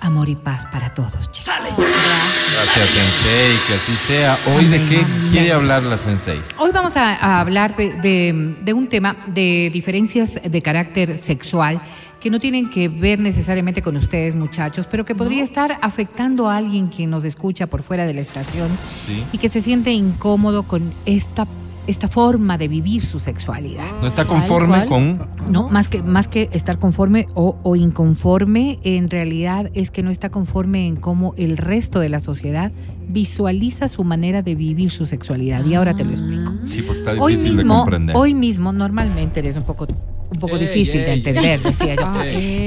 amor y paz para todos, chicos.
Gracias, Sensei, que así sea. Hoy, ¿de qué quiere hablar la Sensei?
Hoy vamos a, a hablar de, de- de un tema de diferencias de carácter sexual que no tienen que ver necesariamente con ustedes, muchachos, pero que podría estar afectando a alguien que nos escucha por fuera de la estación
Sí.
y que se siente incómodo con esta, esta forma de vivir su sexualidad.
¿No está conforme con
No, más que, más que estar conforme o, o inconforme, en realidad es que no está conforme en cómo el resto de la sociedad visualiza su manera de vivir su sexualidad. Y ahora te lo explico.
Sí, porque está
Hoy
difícil de
mismo,
comprender.
hoy mismo, normalmente eres un poco, un poco
Ey,
difícil de entender, decía yo.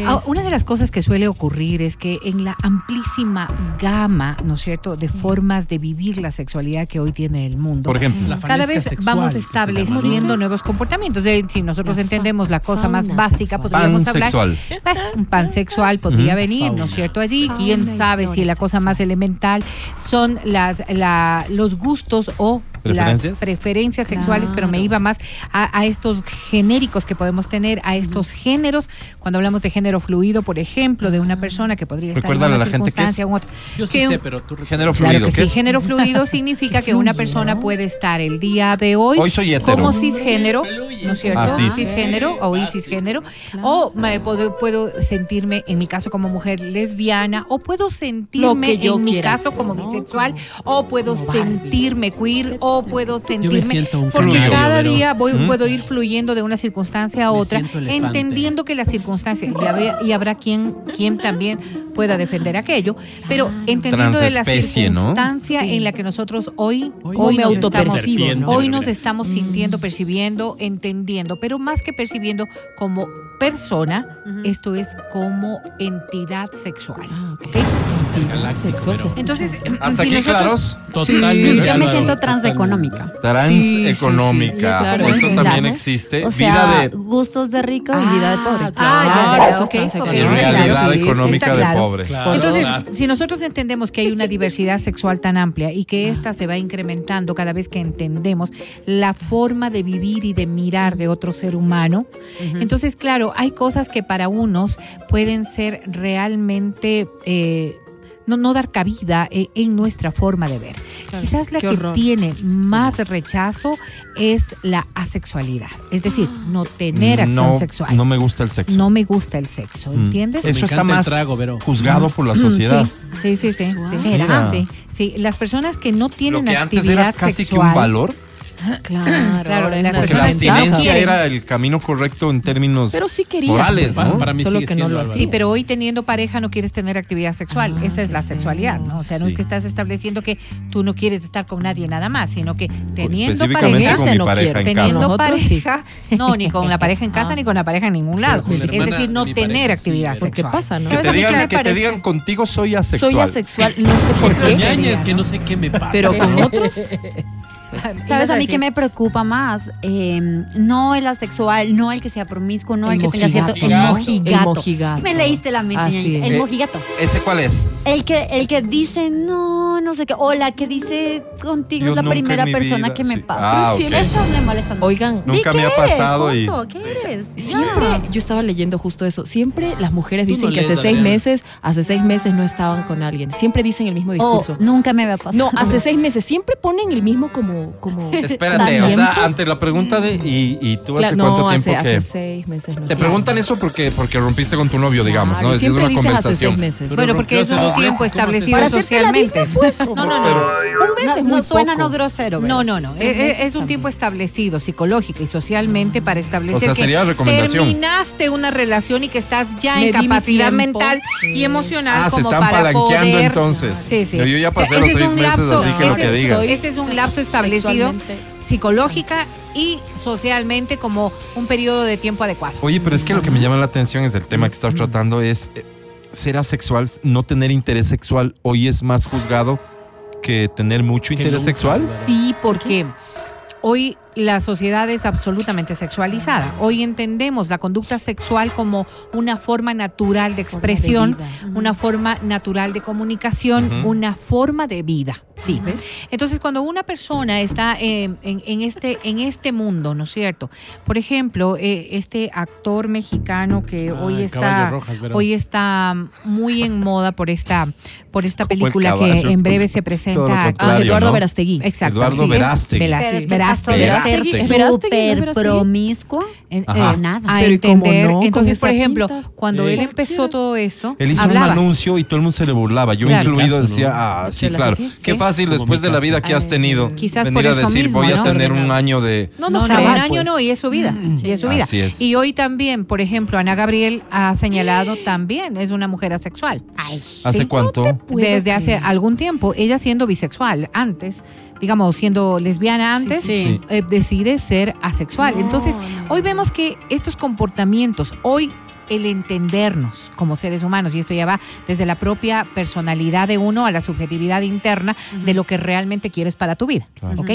Ah.
Ah, Una de las cosas que suele ocurrir es que en la amplísima gama, ¿no es cierto?, de formas de vivir la sexualidad que hoy tiene el mundo.
Por ejemplo,
La
Cada vez
sexual,
vamos estableciendo nuevos comportamientos. De- si nosotros
La
entendemos la cosa más básica,
sexual.
podríamos hablar.
pansexual.
Bueno, un pansexual podría
Ujú.
venir, ¿no es cierto? Allí,
Fauna
quién sabe si la cosa más
sexual.
elemental son las, la, los gustos o
¿Preferencias?
las preferencias sexuales, pero me
Claro.
iba más a, a estos genéricos que podemos tener, a estos géneros. Cuando hablamos de género fluido, por ejemplo, de una persona que podría estar en una
a la gente es.
circunstancia u otra.
Yo sí
que
sé,
un-
pero tú
Género
Claro
fluido.
que
¿qué
sí,
es?
género fluido significa que una persona puede estar el día de hoy,
Hoy soy hetero.
como cisgénero, ¿no es cierto?
Ah, sí.
Cisgénero o cisgénero. O me puedo, puedo sentirme, en mi caso, como mujer lesbiana, o puedo sentirme,
que yo
en mi caso,
ser,
como
¿no?
bisexual,
Como-
o puedo sentirme queer, o puedo sentirme. porque
fluido,
cada
pero-
día voy,
¿Mm?
puedo ir fluyendo de una circunstancia a otra, entendiendo que las circunstancias, y, habrá- y habrá quien, quien también pueda defender aquello, pero entendiendo de la circunstancia
Sí.
en la que nosotros hoy,
Hoy
hoy,
me
nos estamos, hoy nos estamos sintiendo, percibiendo, entendiendo, pero más que percibiendo como persona, esto es como entidad sexual.
Ah. Sexual.
Entonces,
Hasta
si
aquí,
nosotros-
claros.
Totalmente.
Yo me siento transeconómica.
Transeconómica.
Claro,
Eso
claro.
también
Claro.
existe.
O
vida de
gustos de rico y vida de pobre.
Ah,
Ah, ya,
claro,
ya,
eso
ok,
está
ok,
claro.
y
está
realidad
sí,
económica de pobre.
Claro.
Entonces,
Ah.
si nosotros entendemos que hay una diversidad sexual tan amplia y que ésta se va incrementando cada vez que entendemos la forma de vivir y de mirar de otro ser humano, entonces, claro, hay cosas que para unos pueden ser realmente... eh, no, no dar cabida eh, en nuestra forma de ver.
Claro,
Quizás la que
horror.
tiene más rechazo es la asexualidad, es decir, no tener acción
no,
sexual.
no me gusta el sexo.
No me gusta el sexo,
Mm.
¿entiendes?
Eso
Me
está
encanta el
más
trago, Vero.
juzgado por la
Mm,
sociedad.
Sí, sí, sí. sí, sí.
Mira.
Sí, sí. Las personas que no
Lo
tienen
que antes
actividad
era casi que
sexual.
un valor,
Claro,
Claro,
una
porque la abstinencia era el camino correcto en términos
Pero sí quería.
morales,
Para-
¿no?
para mí
Solo que no lo.
Sí, pero hoy teniendo pareja no quieres tener actividad sexual.
Ah,
Esa es la sexualidad, ¿no? O sea, no es que estás estableciendo que tú no quieres estar con nadie nada más, sino que teniendo pareja,
con mi
no
pareja
quiero.
en casa.
teniendo
sí.
pareja, no, ni con la pareja en casa
Ah.
ni con la pareja en ningún lado.
La
Es
hermana
decir, no tener
pareja, sí,
actividad
pero-
¿Qué
sexual.
pasa, no?
Que
¿Sabes
te, digan, que te digan contigo soy asexual.
Soy asexual, no sé por qué.
Que no sé qué me pasa.
Pero con otros.
¿Sabes a mí que me preocupa más? Eh, no el asexual, no el que sea promiscuo, no el,
El
que tenga cierto... El
mojigato.
mojigato.
El mojigato.
Me leíste la mente.
Así
ñaña.
es.
El
Eh,
mojigato.
¿Ese cuál es?
El que, el que dice no, no sé qué. O la que dice contigo
Yo
es la primera persona
vida,
que me
sí.
pasa.
Ah,
Pero sí,
ok.
esas me molestan.
Oigan,
Nunca
qué
me ha
eres,
pasado y-
¿Qué eres?
Siempre, yo estaba leyendo justo eso. Siempre las mujeres dicen
no
que hace seis meses, hace seis meses no estaban con alguien. Siempre dicen el mismo
O
discurso.
nunca me había pasado.
No, hace seis meses. Siempre ponen el mismo como. Como
Espérate, o sea, ante la pregunta de ¿y, y tú hace cuánto
no,
tiempo
hace,
que
hace seis meses no
te preguntan eso porque porque rompiste con tu novio, digamos,
Claro,
¿no? Es
Siempre
una
dices hace
conversación.
seis meses.
Pero
Bueno, porque es
rompió hace
un tiempo
meses, ¿cómo haces
establecido
Para hacerte la
socialmente.
Pues.
No, no, no.
Un mes
No,
es
no suena
poco.
no grosero.
No,
¿verdad?
no, no. Es, es- es un tiempo establecido psicológica y socialmente para establecer
O sea,
que
sería recomendación.
terminaste una relación y que estás ya
Me
en capacidad mental y emocional
Ah, se
como
están
para
palanqueando
poder.
entonces.
Sí, sí.
Yo ya
O sea,
pasé los
ese es
seis
un
meses,
lapso-
así que lo que
es-
digan.
Ese es un lapso establecido Psicológica y socialmente como un periodo de tiempo adecuado.
Oye, pero es que lo que me llama la atención es el tema que estás tratando es eh, ser asexual, no tener interés sexual hoy es más juzgado que tener mucho interés sexual.
Sí, porque hoy la sociedad es absolutamente sexualizada. Hoy entendemos la conducta sexual como una forma natural de
Forma de
expresión, una forma natural de comunicación, una forma de vida. Sí. Entonces, cuando una persona está eh, en, en este, en este mundo, ¿no es cierto? Por ejemplo, eh, este actor mexicano que
Ah,
hoy está,
Rojas,
hoy está muy en moda por esta, por esta película que en breve se presenta.
Ah, Eduardo
¿no?
Verastegui.
Exacto.
Eduardo
sí. Velas-
Pero ser súper promiscuo
Ajá.
eh,
nada.
a
Pero ¿y cómo
entender.
no?
Entonces, por ejemplo,
pinta.
cuando
Sí.
él empezó todo esto,
Él hizo
hablaba.
un anuncio y todo el mundo se le burlaba. Yo
Claro.
incluido
Caso, ¿no?
decía, ah, sí, claro.
¿sí?
Qué fácil
Como
después de la vida que has
Ay,
tenido.
Quizás
venir
por
a decir,
mismo,
voy a tener un año de...
No, no,
No, no,
fregar,
un año no, y es su vida. Y es su vida.
Así es.
Y hoy también, por ejemplo, Ana Gabriel ha señalado también, es una mujer asexual.
¿Hace
Sí.
cuánto?
Desde hace algún tiempo, ella siendo bisexual antes, digamos, siendo lesbiana antes,
sí.
eh, decide ser asexual.
No,
Entonces,
no.
hoy vemos que estos comportamientos, hoy el entendernos como seres humanos, y esto ya va desde la propia personalidad de uno a la subjetividad interna de lo que realmente quieres para tu vida,
Claro.
¿ok?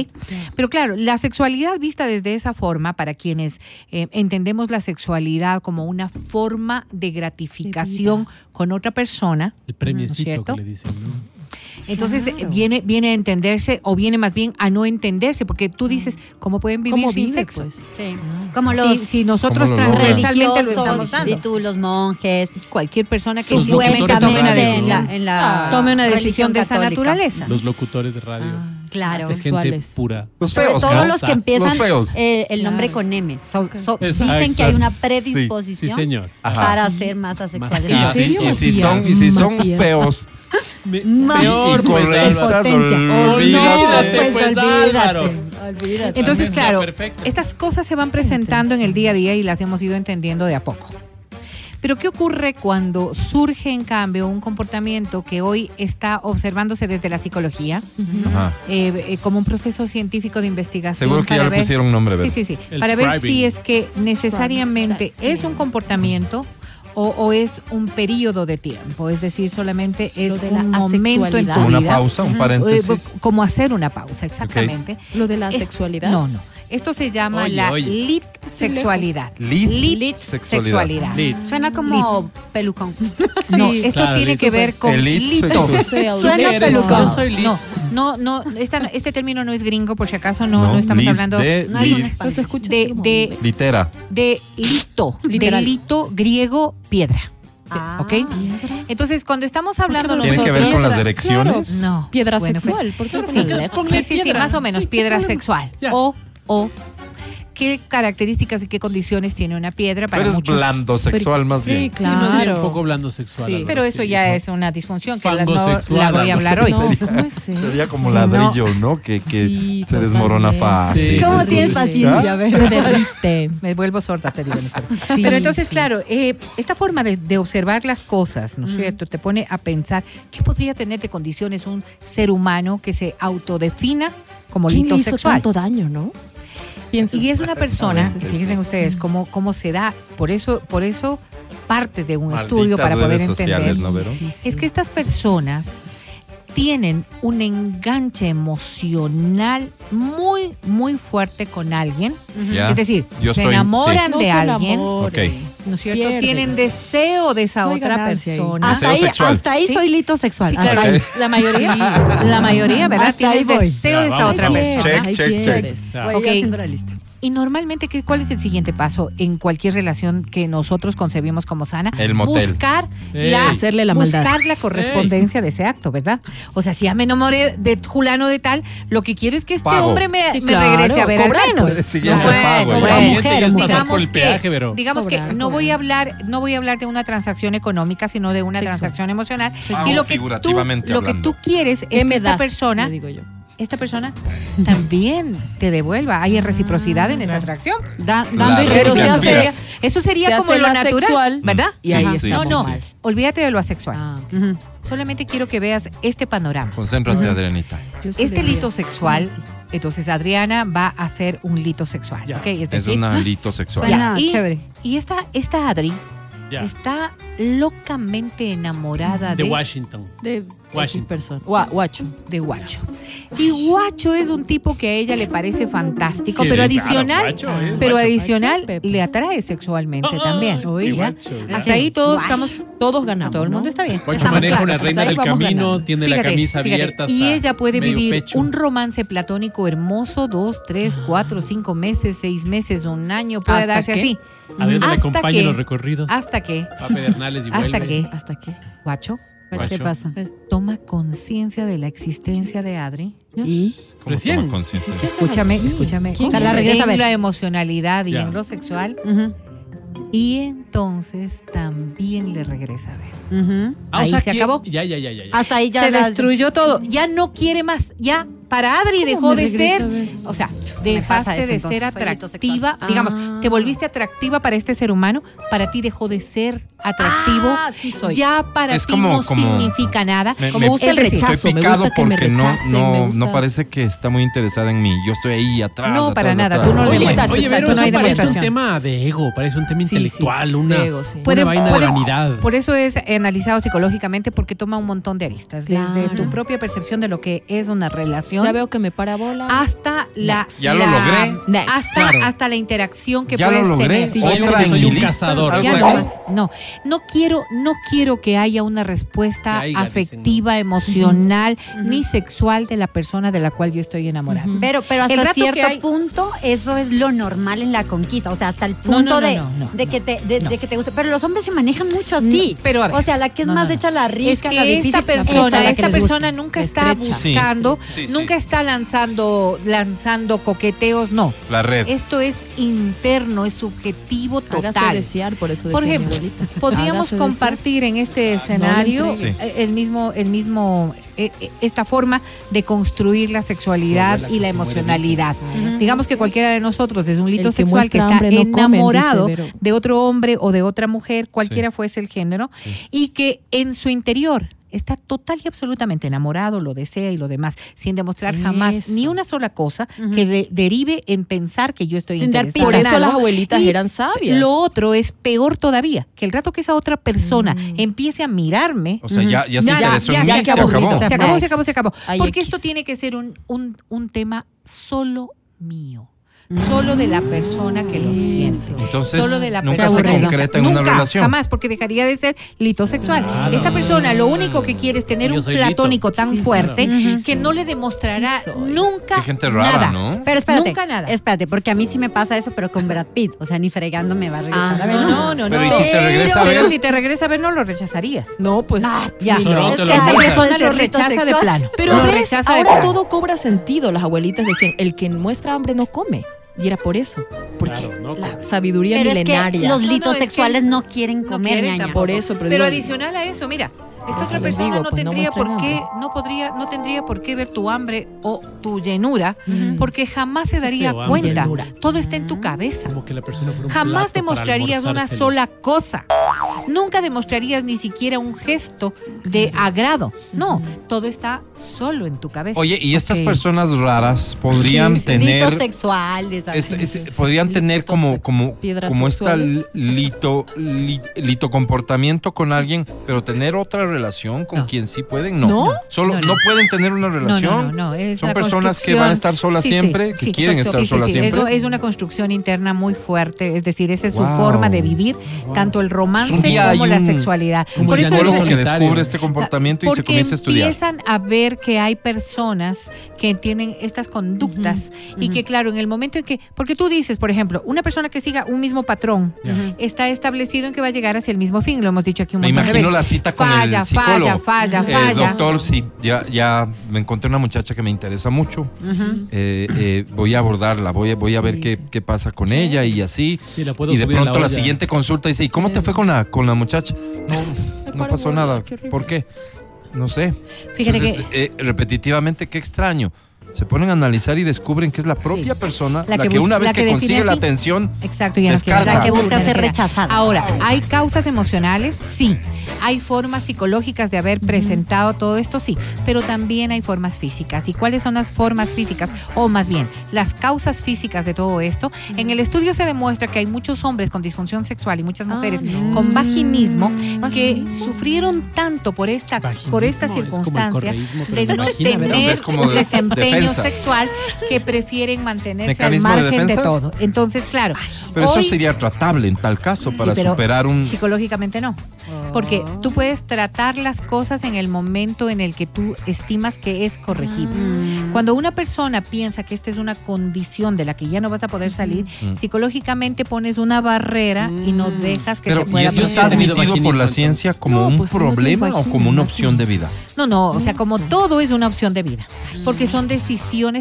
Pero claro, la sexualidad vista desde esa forma, para quienes eh, entendemos la sexualidad como una forma de gratificación con otra persona,
El premiecito
cierto?
que le dicen, ¿no?
Entonces eh,
Claro.
viene, viene a entenderse o viene más bien a no entenderse, porque tú dices, ¿cómo pueden vivir
¿Cómo
sin
vive,
sexo?
pues?
Sí.
Ah.
Como
Si,
los
si nosotros transversalmente lo estamos dando.
y tú, los monjes,
Cualquier persona que
de
tome una,
radio,
supuestamente en
¿no?
la, en la
tome una decisión de esa naturaleza.
Los locutores de radio.
Ah,
Claro.
es gente
sexuales.
pura.
Los
Sobre
feos,
todo
¿no?
los que empiezan
Los feos.
eh, el nombre
Claro.
con M. So- so-
Exacto.
dicen que hay una predisposición
Sí, señor.
Para ser más asexuales.
Y,
Ah,
si,
serio,
y si son, y si son
Matías.
feos
Ma-
Peor, pues.
Potencia.
olvídate.
Olvídate,
pues,
pues,
olvídate. Olvídate.
Entonces, claro, estas cosas se van presentando en el día a día y las hemos ido entendiendo de a poco. Pero ¿qué ocurre cuando surge en cambio un comportamiento que hoy está observándose desde la psicología
Ajá.
eh, eh, como un proceso científico de investigación?
Seguro que ya
para
le
ver-
pusieron nombre,
Sí,
¿verdad?
sí, sí.
El
para ver si es que necesariamente es un comportamiento o, o es un periodo de tiempo, es decir, solamente es
Lo de la
un momento en tu.
Como una
vida.
pausa, un
Eh,
paréntesis.
como hacer una pausa, exactamente.
Lo de la
Eh,
sexualidad.
No, no. Esto se llama
Oye,
la
oye.
lit sexualidad.
Lit
Lit
sexualidad.
sexualidad.
Lit.
Suena como pelucón.
No, esto
Claro,
tiene que ver con lito.
Suena pelucón.
Yo soy lit.
No, no, no, esta- este término no es gringo, por si acaso no, no,
No,
estamos hablando
de-
No un
de, de.
Litera.
de lito, de
Literal.
lito griego piedra.
Ah.
¿Ok? Entonces, cuando estamos hablando
no
¿Tiene
nosotros...
que ver con las
Piedra,
direcciones?
No.
Piedra
Bueno,
sexual.
pues,
¿Por qué
sí, sí, sí, más o menos,
Sí,
piedra sexual. O, o, ¿qué características y qué condiciones tiene una piedra para
Pero es
muchos?
blando sexual más
Sí,
bien.
Sí, más bien
claro.
un poco blando sexual.
Sí.
Pero eso ya es una disfunción que la, no la voy a hablar hoy.
No, ¿cómo es eso?
Sería como
Sí,
ladrillo, ¿no? Que, que
Sí,
se desmorona fácil.
¿Cómo
Sí,
tienes paciencia? A ver.
Se derrite.
Me vuelvo sorda, te digo. Pero entonces,
sí.
claro, eh, esta forma de, de observar las cosas, ¿no es cierto? Te pone a pensar, ¿qué podría tener de condiciones un ser humano que se autodefina como
¿Quién hizo
sexual?
tanto daño, no?
Y es una persona, fíjense ustedes cómo, cómo se da, por eso, por eso parte de un estudio para poder entender.
sociales, ¿no, Vero?
Es que estas personas tienen un enganche emocional muy, muy fuerte con alguien. Es decir,
Yo
se
estoy-
enamoran de alguien. ¿No es cierto?
Pierde.
Tienen deseo de esa
No
otra persona.
Hasta ahí, hasta ahí
Sí.
soy lito sexual.
Sí, claro. La mayoría, la mayoría, ¿verdad?
Voy.
deseo de esa otra persona.
Check, check, check.
pierdes.
Ya.
Voy
Ok.
haciendo la lista.
Y normalmente, ¿qué, ¿cuál es el siguiente paso en cualquier relación que nosotros concebimos como sana?
El motel.
Buscar
Ey.
la,
Hacerle la maldad.
buscar la correspondencia de ese acto, ¿verdad? O sea, si ya me enamoré de fulano de tal, lo que quiero es que este
Pago.
hombre me,
Sí,
me
claro,
regrese a ver
cobrar,
al menos.
pues. Siguiente
Bueno,
pago,
bueno,
mujer, mujer.
sacó el
digamos
peaje,
que,
pero-
digamos que
Cobrar,
no voy a hablar, no voy a hablar de una transacción económica, sino de una
Sexual.
transacción emocional.
Pago
y lo que tú, lo que tú quieres
¿Qué
es que esta
das?
persona
Le digo yo.
Esta persona también te devuelva. Hay reciprocidad en esa atracción.
Da- dando
Claro.
Pero se hace.
Eso sería
se
como
hace
lo natural,
sexual,
¿verdad?
Y ahí
Sí,
no, no,
sí.
olvídate de lo asexual.
Ah.
Solamente quiero que veas este panorama.
Concéntrate, Adrianita.
yo sí
Este lito sexual, entonces Adriana va a hacer un lito sexual. ¿ok? Es
Es
decir,
un alito sexual.
Suena
y,
chévere.
y esta, esta Adri está locamente enamorada
De
de,
Washington.
De
Washington.
Gua- Guacho.
de Guacho. Y Guacho es un tipo que a ella le parece fantástico, pero adicional,
Guacho
pero
Guacho.
adicional
Guacho,
le atrae sexualmente
Ay,
también. Hasta ahí todos estamos,
Todos ganamos.
todo el mundo
¿no?
está bien.
Guacho maneja
claros.
una reina del camino,
ganando.
tiene la camisa
fíjate,
abierta.
Y ella puede vivir
pecho.
un romance platónico hermoso, dos, tres, cuatro, cinco meses, seis meses, un año, puede
¿Hasta
darse
qué?
así.
A ver, le
Hasta que-
los recorridos.
Hasta que,
Va a Pedernales y
hasta que,
¿Hasta qué?
Guacho
¿Qué
Guacho.
pasa?
toma conciencia de la existencia de Adri.
¿Y?
¿Cómo
Recién.
toma conciencia?
¿Qué
Escúchame, escúchame.
O sea, la regresa
en la emocionalidad y
Ya.
en lo sexual. Y entonces también le regresa a ver.
Ah, o
Ahí
sea
se
que-
acabó.
Ya, ya, ya, ya. ya.
Hasta ahí ya
se
la-
destruyó todo. Ya no quiere más. Ya para Adri dejó de ser, o sea, dejaste de
entonces,
ser atractiva, digamos,
Ah.
te volviste atractiva para este ser humano, para ti dejó de ser atractivo.
Ah, sí soy.
Ya para
Es
ti
como-
no
como-
significa nada.
Me-
Como
me-
gusta el rechazo,
Estoy
me gusta que me
porque no, no,
me gusta-
no parece que está muy interesada en mí. Yo estoy ahí atrás.
No,
atrás,
para nada,
atrás.
tú no le
Oye,
dices.
Exacto,
oye,
exacto,
pero
no hay
eso parece un tema de ego, parece un tema
Sí, sí.
intelectual, una,
De ego, sí.
una
Puede-
vaina
puede-
de vanidad.
Por eso es analizado psicológicamente porque toma un montón de aristas. Desde tu propia percepción de lo que es una relación
Ya veo que me para bola.
hasta la,
Ya lo
la-
logré.
Next.
hasta
Claro.
hasta la interacción que
Ya lo
puedes
logré.
tener.
Sí,
soy,
otra
un,
en
soy
mi
un
lista.
cazador.
Ya no más. No, no quiero, no quiero que haya una respuesta afectiva, emocional, ni sexual de la persona de la cual yo estoy enamorada.
Pero, pero
El
hasta cierto
hay-
punto, eso es lo normal en la conquista. O sea, hasta el punto
no, no,
de, que te, de, que te guste. Pero los hombres se manejan mucho así.
No, pero a ver.
o sea, la que es
No,
más hecha la rica,
Es
la
que
difícil,
esta persona, esta persona nunca está.
Sí,
buscando,
sí, sí.
Nunca está lanzando, lanzando coqueteos, no.
La red.
Esto es interno, es subjetivo
Hágase
total.
desear, por eso
Por ejemplo, podríamos
Hágase
compartir en este escenario el mismo, el mismo, eh, eh, esta forma de construir la sexualidad y la emocionalidad. Digamos que cualquiera de nosotros es un lito sexual que está
hambre no comen,
enamorado de otro hombre o de otra mujer, cualquiera fuese el género, y que en su interior está total y absolutamente enamorado, lo desea y lo demás, sin demostrar jamás ni una sola cosa que de- derive en pensar que yo estoy
Sin
interesada.
Por eso las abuelitas
Y
eran sabias.
Lo otro es peor todavía, que el rato que esa otra persona
Mm.
empiece a mirarme.
O sea, ya, ya se
Ya, ya, ya,
mí,
qué
se acabó.
Se acabó, se acabó, se acabó.
Ay,
Porque
X.
esto tiene que ser un, un, un tema solo mío. Solo de la persona que lo siente.
Entonces,
Solo de la
nunca
persona.
se concreta en una
Nunca,
relación.
Jamás, porque dejaría de ser litosexual.
Claro.
Esta persona lo único que quiere es tener
Yo
un
lito.
platónico tan
Sí,
fuerte
claro.
que no le demostrará
Sí
nunca
Qué gente rara,
nada.
¿no?
Pero espérate,
Nunca nada.
espérate, porque a mí sí me pasa eso, pero con Brad Pitt. O sea, ni fregando me va a regresar.
Ajá.
a ver,
No, no, no.
Pero
no.
¿y si te regresa a
Pero
ver?
si te regresa a ver, no lo rechazarías.
No, pues.
Ya,
Solo
no. Es que esta persona lo rechaza de plano.
Pero ves, ahora todo cobra sentido. Las abuelitas decían, el que muestra hambre no come. Y era por eso. Porque
Claro, no
la sabiduría
Pero es que
milenaria.
los
No, no,
litos
es que
sexuales no quieren
no
comer,
quieren
ñaña.
tampoco.
Por eso, pero
Pero
digo-
adicional a eso, mira, esta otra persona
digo,
no
pues, no
tendría por qué,
hambre.
no podría, no tendría por qué ver tu hambre o tu llenura, porque jamás se daría
Pero hambre.
cuenta.
Llenura.
Todo está en tu cabeza.
Como que la persona fuera un
Jamás demostrarías una sola cosa. Nunca demostrarías ni siquiera un gesto de agrado. No, todo está solo en tu cabeza.
Oye, ¿y estas personas raras podrían
Litos
tener...
sexuales.
esto- es- podrían tener como, como, como esta lito, li- lito comportamiento con alguien, pero tener otra relación con
No.
quien sí pueden, no.
¿No?
Solo
No,
no,
no.
pueden tener una relación.
no, no, no, es
Son personas que van a estar solas
Sí, sí,
siempre, que
sí,
quieren estar
Sí, sí,
solas
sí.
siempre.
Eso es una construcción interna muy fuerte, es decir, esa es su
Wow.
forma de vivir, tanto el romance
Un día
como
hay
la
un-
sexualidad.
un
Por eso es-
que descubre este comportamiento y se comienza a estudiar.
empiezan a ver que hay personas que tienen estas conductas y que claro, en el momento en que, porque tú dices, por ejemplo, una persona que siga un mismo patrón está establecido en que va a llegar hacia el mismo fin, lo hemos dicho aquí un
Me
montón de
imagino
veces.
la cita con
falla,
el psicólogo.
Falla, falla,
Eh,
falla.
doctor, sí, ya, ya me encontré una muchacha que me interesa mucho. Eh, eh, voy a abordarla, voy, a- voy a ver
Sí,
qué,
sí.
qué pasa con ella y así.
Sí, la puedo
Y de
subir
pronto la, siguiente consulta dice, ¿y cómo te fue con la, con la muchacha? No, no pasó nada. ¿Por qué? No sé.
Fíjate
Entonces,
que
eh, repetitivamente, qué extraño. Se ponen a analizar y descubren que es la propia persona la,
La
que,
que bus-
una vez
la
que,
que
consigue la atención,
Exacto, ya no
Descarga.
quiere.
La que
busca ser rechazada.
Ahora, ¿hay causas emocionales? Sí. ¿Hay formas psicológicas de haber presentado todo esto? Sí. Pero también hay formas físicas. ¿Y cuáles son las formas físicas? O más bien, las causas físicas de todo esto. En el estudio se demuestra que hay muchos hombres con disfunción sexual y muchas mujeres
no.
con vaginismo que sufrieron tanto por esta, por esta
Vaginismo, es como el
circunstancia de no tener
Es de-
sexual que prefieren mantenerse al
¿Mecanismo de
margen de, todo. Entonces, claro,
pero
hoy-
eso sería tratable en tal caso para
Sí,
superar un...
Psicológicamente no. Porque tú puedes tratar las cosas en el momento en el que tú estimas que es corregible.
Mm.
Cuando una persona piensa que esta es una condición de la que ya no vas a poder salir, psicológicamente pones una barrera y no dejas que
Pero,
se
¿y
pueda
esto
sí he
está admitido por la ciencia como
No,
un
pues,
problema o como una opción de vida?
No, no, o sea, como todo es una opción de vida, porque son decisiones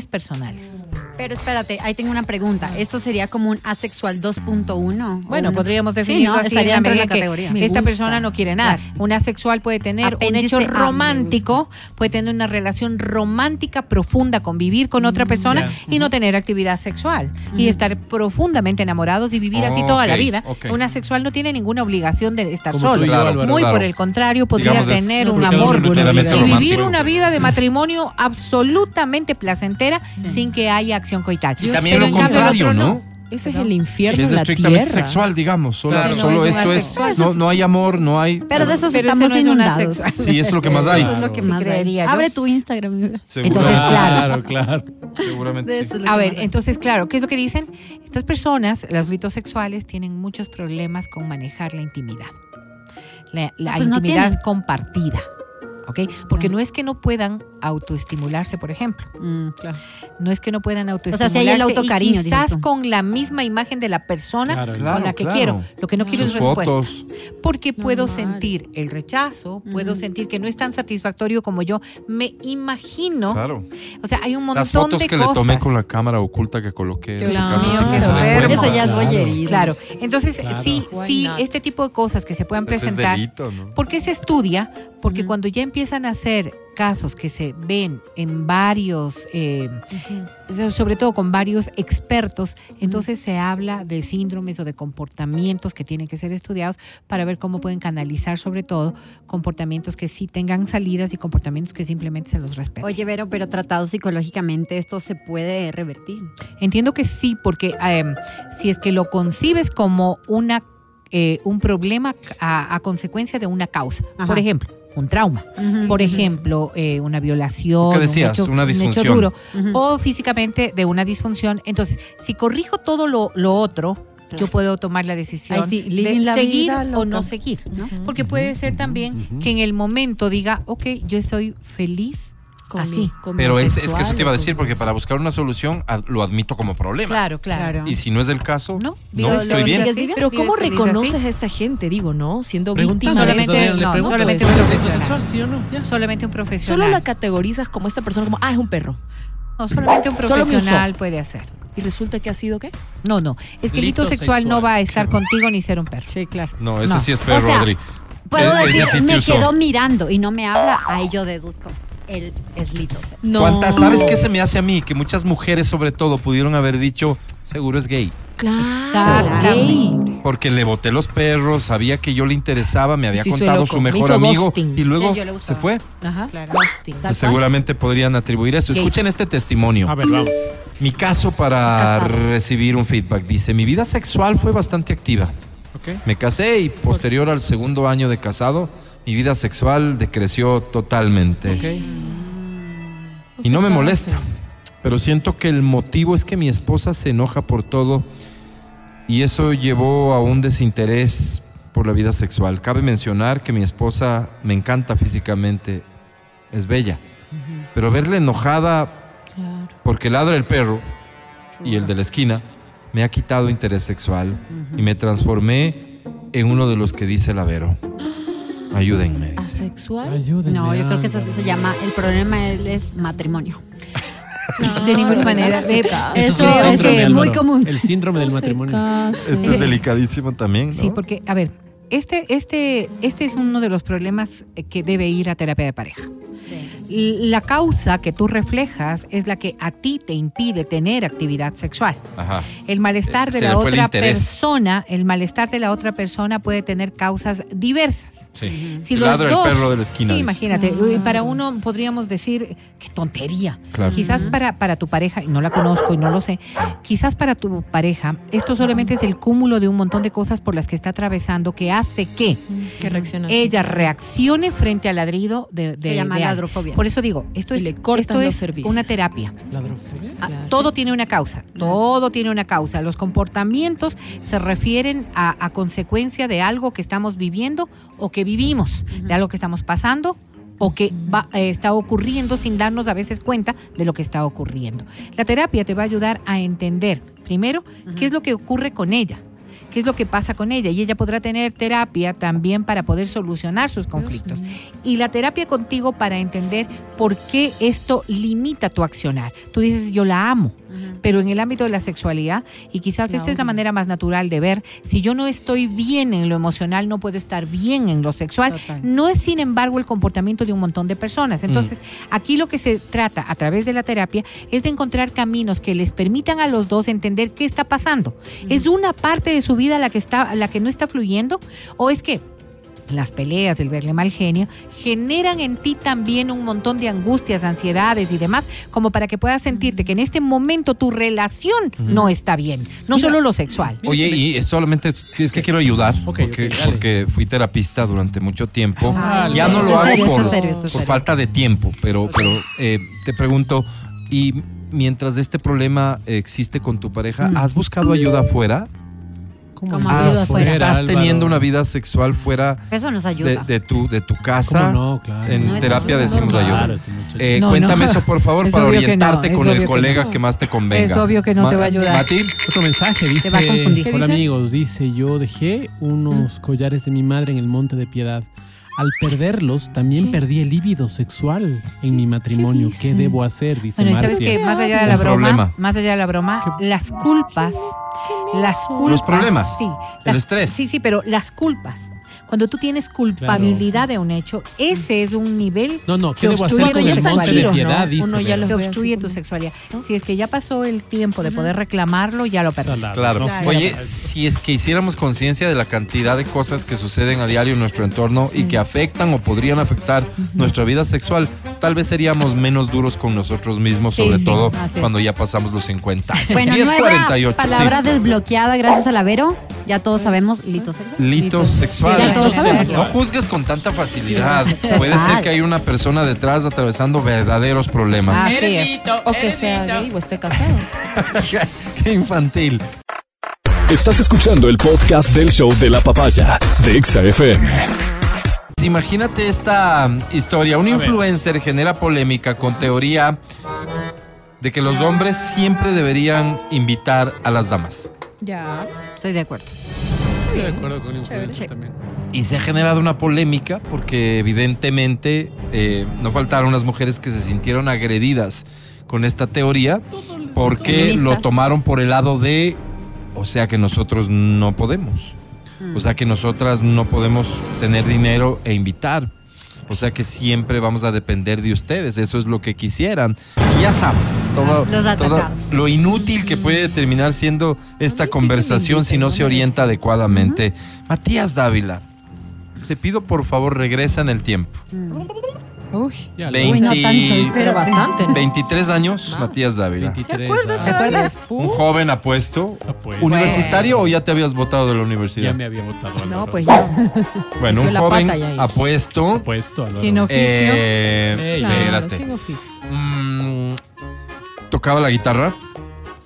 personales.
Pero espérate, ahí tengo una pregunta. ¿Esto sería como un asexual 2.1?
Bueno,
¿O un-
podríamos
Sí,
definirlo
¿no?
así
Estaría
en
dentro de la
que
categoría.
Esta
gusta.
persona no quiere nada.
Claro.
Una sexual puede tener
Apéndice
un hecho romántico, puede tener una relación romántica profunda, convivir con otra persona
ya.
y no tener actividad sexual y estar profundamente enamorados y vivir así toda la vida.
ok.
Una sexual no tiene ninguna obligación de estar
Como
solo.
yo, Álvaro.
Muy
claro.
por el contrario, podría
Digamos,
tener un amor y vivir una vida de matrimonio absolutamente placentera sin que haya acción coital.
Y también
Pero
lo contrario, ¿no?
Ese es el infierno
Es
la
estrictamente
tierra.
sexual, digamos. Solo,
Claro.
solo
No, es
esto es. No, no hay amor, no hay.
Pero de
ese
estamos
es
inundados.
Sí, eso es lo que más hay.
Eso es lo que
Sí,
más hay. Abre tu Instagram.
Entonces, claro.
Claro, claro.
Seguramente sí.
eso
A ver, entonces, claro, ¿qué es lo que dicen? Estas personas, los ritos sexuales, tienen muchos problemas con manejar la intimidad. La, la
Ah, pues
intimidad compartida. ¿Ok? Porque no es que no puedan autoestimularse, por ejemplo.
Mm, claro.
No es que no puedan
sea,
autoestimularse.
si hay el
y
autocariño, dices
quizás
tú.
con la misma imagen de la persona
Claro,
con
claro,
la que
claro.
quiero. Lo que no quiero es respuesta.
fotos.
Porque puedo
Normal.
sentir el rechazo, puedo sentir que no es tan satisfactorio como yo me imagino.
Claro.
O sea, hay un montón
Las fotos
de
que
cosas.
le tomé con la cámara oculta que coloqué en
Claro.
casa que se.
Eso ya es
Claro.
entonces
Claro.
sí,
Why
sí, este tipo de cosas que se puedan
Ese es
presentar.
delito, ¿no?
¿Por qué se estudia? Porque cuando ya empiezan a ser casos que se ven en varios, eh, so- sobre todo con varios expertos, entonces se habla de síndromes o de comportamientos que tienen que ser estudiados para ver cómo pueden canalizar sobre todo comportamientos que sí tengan salidas y comportamientos que simplemente se los respeten.
Oye, Vero, pero tratado psicológicamente, ¿esto se puede revertir?
Entiendo que sí, porque eh, si es que lo concibes como una eh, un problema a, a consecuencia de una causa,
Ajá.
por ejemplo, un trauma, por ejemplo, eh, una violación,
¿Qué decías?
un, hecho,
Una
un hecho
disfunción.
duro, o físicamente de una disfunción. Entonces, si corrijo todo lo, lo otro, yo puedo tomar la decisión
Ay, sí,
de
la
seguir
vida
o no seguir.
¿No?
Porque puede ser también que en el momento diga, ok, yo estoy feliz
Con
así.
mi- con mi
Pero es, es que eso te iba a decir, porque para buscar una solución ad- lo admito como problema.
Claro, claro.
Y si no es el caso,
No,
no, estoy
lo-
bien.
Pero ¿cómo reconoces
así.
a esta gente? Digo, ¿no? Siendo víctima
solamente- no, solamente
¿es
un profesional.
sí o no? Ya.
Solamente un profesional.
Solo la categorizas como esta persona como, ah, es un perro.
No, solamente un profesional puede hacer.
Y resulta que ha sido qué?
No, no. Es que el hito
Delito
sexual, no va a estar contigo ni ser un perro.
Sí, claro.
No, ese
No.
sí es perro,
O sea,
Adri.
Puedo
E-
decir, me quedó mirando y no me habla, ahí yo deduzco. Lito. sexual.
No.
¿Cuántas, ¿Sabes qué se me hace a mí? Que muchas mujeres, sobre todo, pudieron haber dicho, seguro es gay.
Claro, gay.
Porque le boté los perros, sabía que yo le interesaba, me había contado su
me
mejor amigo
ghosting.
y luego
yo
se fue.
Ajá.
Claro.
Ghosting.
Pues seguramente podrían atribuir eso.
Gay.
Escuchen este testimonio.
A ver, vamos.
Mi caso para
Casado.
recibir un feedback dice, mi vida sexual fue bastante activa.
Ok.
Me casé y posterior al segundo año de casado, mi vida sexual decreció totalmente.
Ok.
Y no me molesta, pero siento que el motivo es que mi esposa se enoja por todo y eso llevó a un desinterés por la vida sexual. Cabe mencionar que mi esposa me encanta físicamente, es bella, pero verla enojada porque ladra el perro y el de la esquina me ha quitado interés sexual y me transformé en uno de los que dice la Vero. Ayúdenme. dice.
Asexual.
Ayúdenme.
No, yo creo que eso se llama, el problema él es matrimonio.
De ninguna manera.
Es
muy común.
El síndrome del matrimonio.
Esto es delicadísimo también, ¿no?
Sí, porque, a ver, este, este, este es uno de los problemas que debe ir a terapia de pareja. La causa que tú reflejas es la que a ti te impide tener actividad sexual.
Ajá.
El malestar
Eh,
de
se
la
el
otra persona, el malestar de la otra persona puede tener causas diversas.
Sí.
Si los dos,
perro de la esquina,
sí,
dice.
imagínate, eh, para uno podríamos decir qué tontería.
Claro.
Quizás para, para tu pareja, y no la conozco y no lo sé, quizás para tu pareja esto solamente es el cúmulo de un montón de cosas por las que está atravesando que hace que
Que reacciona así.
ella reaccione frente al ladrido de, de,
Se llama
de
ladrofobia.
Por eso digo, esto es, esto es
servicios.
una terapia.
¿Ladrofobia?
Ah, Todo tiene una causa, todo tiene una causa. Los comportamientos se refieren a, a consecuencia de algo que estamos viviendo o que vivimos, de algo que estamos pasando o que va- eh, está ocurriendo sin darnos a veces cuenta de lo que está ocurriendo. La terapia te va a ayudar a entender, primero, qué es lo que ocurre con ella. ¿Qué es lo que pasa con ella? Y ella podrá tener terapia también para poder solucionar sus conflictos. Y la terapia contigo para entender por qué esto limita tu accionar. Tú dices, yo la amo, pero en el ámbito de la sexualidad, y quizás esta es la manera más natural de ver, si yo no estoy bien en lo emocional, no puedo estar bien en lo sexual.
Total.
No es, sin embargo, el comportamiento de un montón de personas. Entonces, aquí lo que se trata a través de la terapia es de encontrar caminos que les permitan a los dos entender qué está pasando. ¿Es una parte de su vida la que, está, la que no está fluyendo? ¿O es que las peleas, el verle mal genio, generan en ti también un montón de angustias, ansiedades y demás, como para que puedas sentirte que en este momento tu relación no está bien, no solo lo sexual.
Oye, y es solamente es que quiero ayudar porque, porque fui terapista durante mucho tiempo.
Ah,
ya no lo hago
serio,
por,
serio,
falta de tiempo, pero, pero eh, te pregunto, y mientras este problema existe con tu pareja, ¿has buscado ayuda afuera?
¿Cómo
Como
ayuda
¿Has-
afuera.
¿Estás
Álvaro?
teniendo una vida sexual fuera
Eso nos
de,
ayuda.
de tu, de tu casa?
¿Cómo no? Claro.
En
No,
terapia
ayuda.
decimos
Claro,
ayuda.
este muchacho.
Eh,
No,
cuéntame
no.
eso, por favor,
Es
para orientarte con el colega
no.
que más te convenga.
Es obvio que no te va a ayudar.
Mati,
Otro mensaje dice,
va a confundir. ¿Qué
hola
dice?
amigos, dice, yo dejé unos collares de mi madre en el Monte de Piedad. Al perderlos, también perdí el líbido sexual en mi matrimonio. ¿Qué, debo hacer? Dice
Bueno, y sabes
Marcia.
que más allá de la broma,
problema.
más allá de la broma, las culpas, las culpas,
Los problemas,
sí,
el
las-
estrés.
sí, sí, pero las culpas. Cuando tú tienes culpabilidad de un hecho, ese es un nivel
No, no, ¿qué
que obstruye tu sexualidad.
Piedad?
¿no?
Dice,
Uno ya
que obstruye tu sexualidad. Si es que ya pasó el tiempo de poder reclamarlo, ya lo perdiste.
Claro. Oye, si es que hiciéramos conciencia de la cantidad de cosas que suceden a diario en nuestro entorno y que afectan o podrían afectar nuestra vida sexual, tal vez seríamos menos duros con nosotros mismos,
Sí,
sobre
sí,
todo
es.
cuando ya pasamos los 50 años.
Bueno, nueva
1048.
palabra
sí.
desbloqueada gracias a la Vero. Ya todos sabemos, lito sexual. Todos sabemos.
No juzgues con tanta facilidad. Puede ser que hay una persona detrás atravesando verdaderos problemas.
Así es.
O que sea gay o esté casado.
Qué infantil.
Estás escuchando el podcast del show de la papaya de Exa FM.
Imagínate esta um, historia. Un influencer genera polémica con teoría de que los hombres siempre deberían invitar a las damas.
Ya.
Estoy de acuerdo.
Estoy de acuerdo con también.
Y se ha generado una polémica porque evidentemente eh, no faltaron las mujeres que se sintieron agredidas con esta teoría porque lo tomaron por el lado de, o sea que nosotros no podemos. O sea que nosotras no podemos tener dinero e invitar. O sea que siempre vamos a depender de ustedes. Eso es lo que quisieran. Y ya sabes, todo,
atacados.
lo inútil que puede terminar siendo esta
sí
conversación si
inviten,
no
no
se orienta adecuadamente. Matías Dávila, te pido por favor regresa en el tiempo.
Uy.
Ya,
Veinte-
Uy, no tanto,
Pero bastante. ¿no?
23 años, Matías Dávila.
23.
acuerdas?
ah,
¿Te acuerdas?
Un joven apuesto.
Apuesto.
¿Universitario o ya te habías votado de la universidad?
Ya me había votado.
No, pues ya.
Bueno, un joven apuesto.
Apuesto, Álvaro.
Sin oficio.
Eh,
Claro,
espérate.
sin oficio.
Mm, tocaba la guitarra.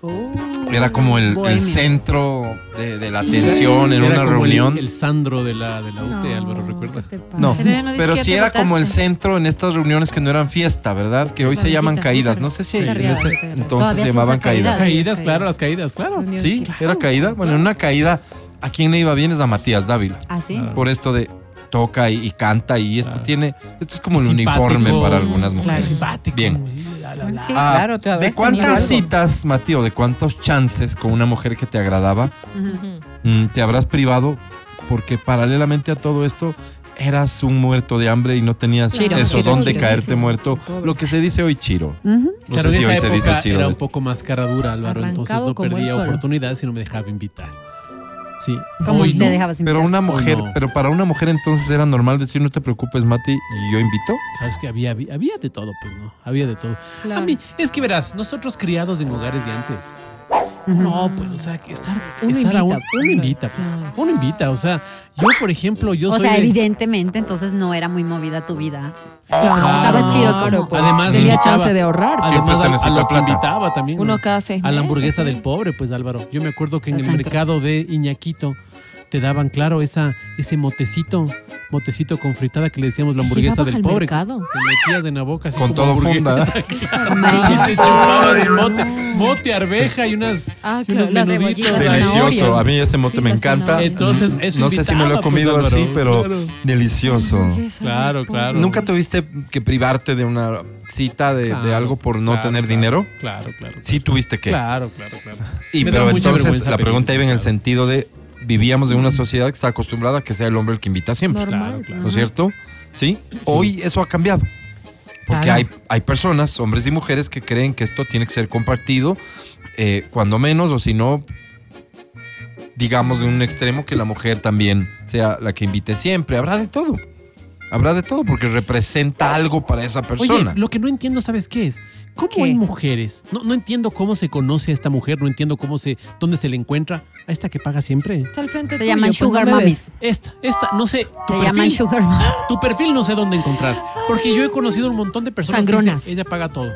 Uh,
Era como el, el centro de, de la atención en
Era
una
el-
reunión.
El, Sandro de la, de la UT,
no,
Álvaro, ¿recuerda?
No,
Pero
sí era como el centro en estas reuniones que no eran fiesta, ¿verdad? Que hoy se llaman caídas. No sé si
Sí,
en ese entonces se llamaban
caídas.
caídas.
Claro, las caídas, claro.
Sí, era caída. Bueno, en una caída, ¿a quién le iba bien? Es a Matías Dávila.
¿Así?
Claro.
Por esto de toca y, y canta y esto
Claro.
tiene, esto es como el
Simpático,
uniforme para algunas
claro,
mujeres.
Simpático.
Bien.
Bla, bla, bla.
Sí,
Ah,
claro, te
¿De cuántas citas, Matío, de cuántos chances con una mujer que te agradaba mm, te habrás privado? Porque paralelamente a todo esto, eras un muerto de hambre y no tenías
Chiro,
eso,
chiro,
dónde
chiro,
caerte
chiro.
muerto.
Pobre.
Lo que se dice hoy chiro.
Ujú.
No
claro,
sé si hoy se dice chiro.
era un poco más cara dura, Álvaro, entonces no perdía oportunidades y no me dejaba invitar. Sí.
¿Cómo
Hoy
te
no.
dejabas
Pero una mujer,
no?
pero para una mujer entonces era normal decir no te preocupes, Mati, y yo invito.
Sabes que había, había, había de todo, pues no, había de todo.
Claro.
A mí, es que verás, nosotros criados en hogares de antes. No, pues, o sea, que estar,
Uno
estar a
invita.
un- uno invita, pues.
Claro.
Uno invita, o sea, yo, por ejemplo, yo
o
soy
sea,
de-
evidentemente, entonces no era muy movida tu vida.
Claro,
estaba chido como-
pues,
Además,
tenía
invitaba-
chance de ahorrar.
Además,
se
a- a, lo que
plata.
invitaba también.
Uno
¿no?
cada seis
A la
meses,
hamburguesa
¿no?
del pobre, pues Álvaro. Yo me acuerdo que en el mercado de Iñaquito te daban, claro, esa, ese motecito, motecito con fritada que le decíamos la hamburguesa del
al
pobre.
mercado.
Te metías en la boca así
Con
como
todo funda.
y te chupabas el mote, mote, arveja y unas,
Ah,
unos
claro, las
menuditos.
Delicioso. A mí ese mote
Sí,
me encanta.
Entonces, eso
no sé si me lo he comido
pues,
así, pero
Claro.
delicioso.
Claro, claro.
¿Nunca tuviste que privarte de una cita de, de algo por no
claro,
tener
claro,
dinero?
Claro, claro.
Sí tuviste que.
Claro, claro, claro.
Y
Me
pero entonces la pregunta iba en el sentido de vivíamos en una sociedad que está acostumbrada a que sea el hombre el que invita siempre.
Claro, claro.
¿No es cierto? ¿Sí? Hoy eso ha cambiado. Porque
Claro.
hay, hay personas, hombres y mujeres, que creen que esto tiene que ser compartido, eh, cuando menos, o si no, digamos de un extremo que la mujer también sea la que invite siempre. Habrá de todo. Habrá de todo, porque representa algo para esa persona.
Oye, lo que no entiendo, ¿sabes qué es? ¿Cómo
¿Qué?
hay mujeres? No, no entiendo cómo se conoce a esta mujer, no entiendo cómo se, dónde se le encuentra. A esta que paga siempre.
Está al frente
Se llaman
pues,
sugar
ves.
Esta, esta, no sé. Tu
Se
perfil,
llaman sugar.
Tu perfil no sé dónde encontrar. Porque yo he conocido un montón de personas que
Sangronas.
dicen, ella paga todo.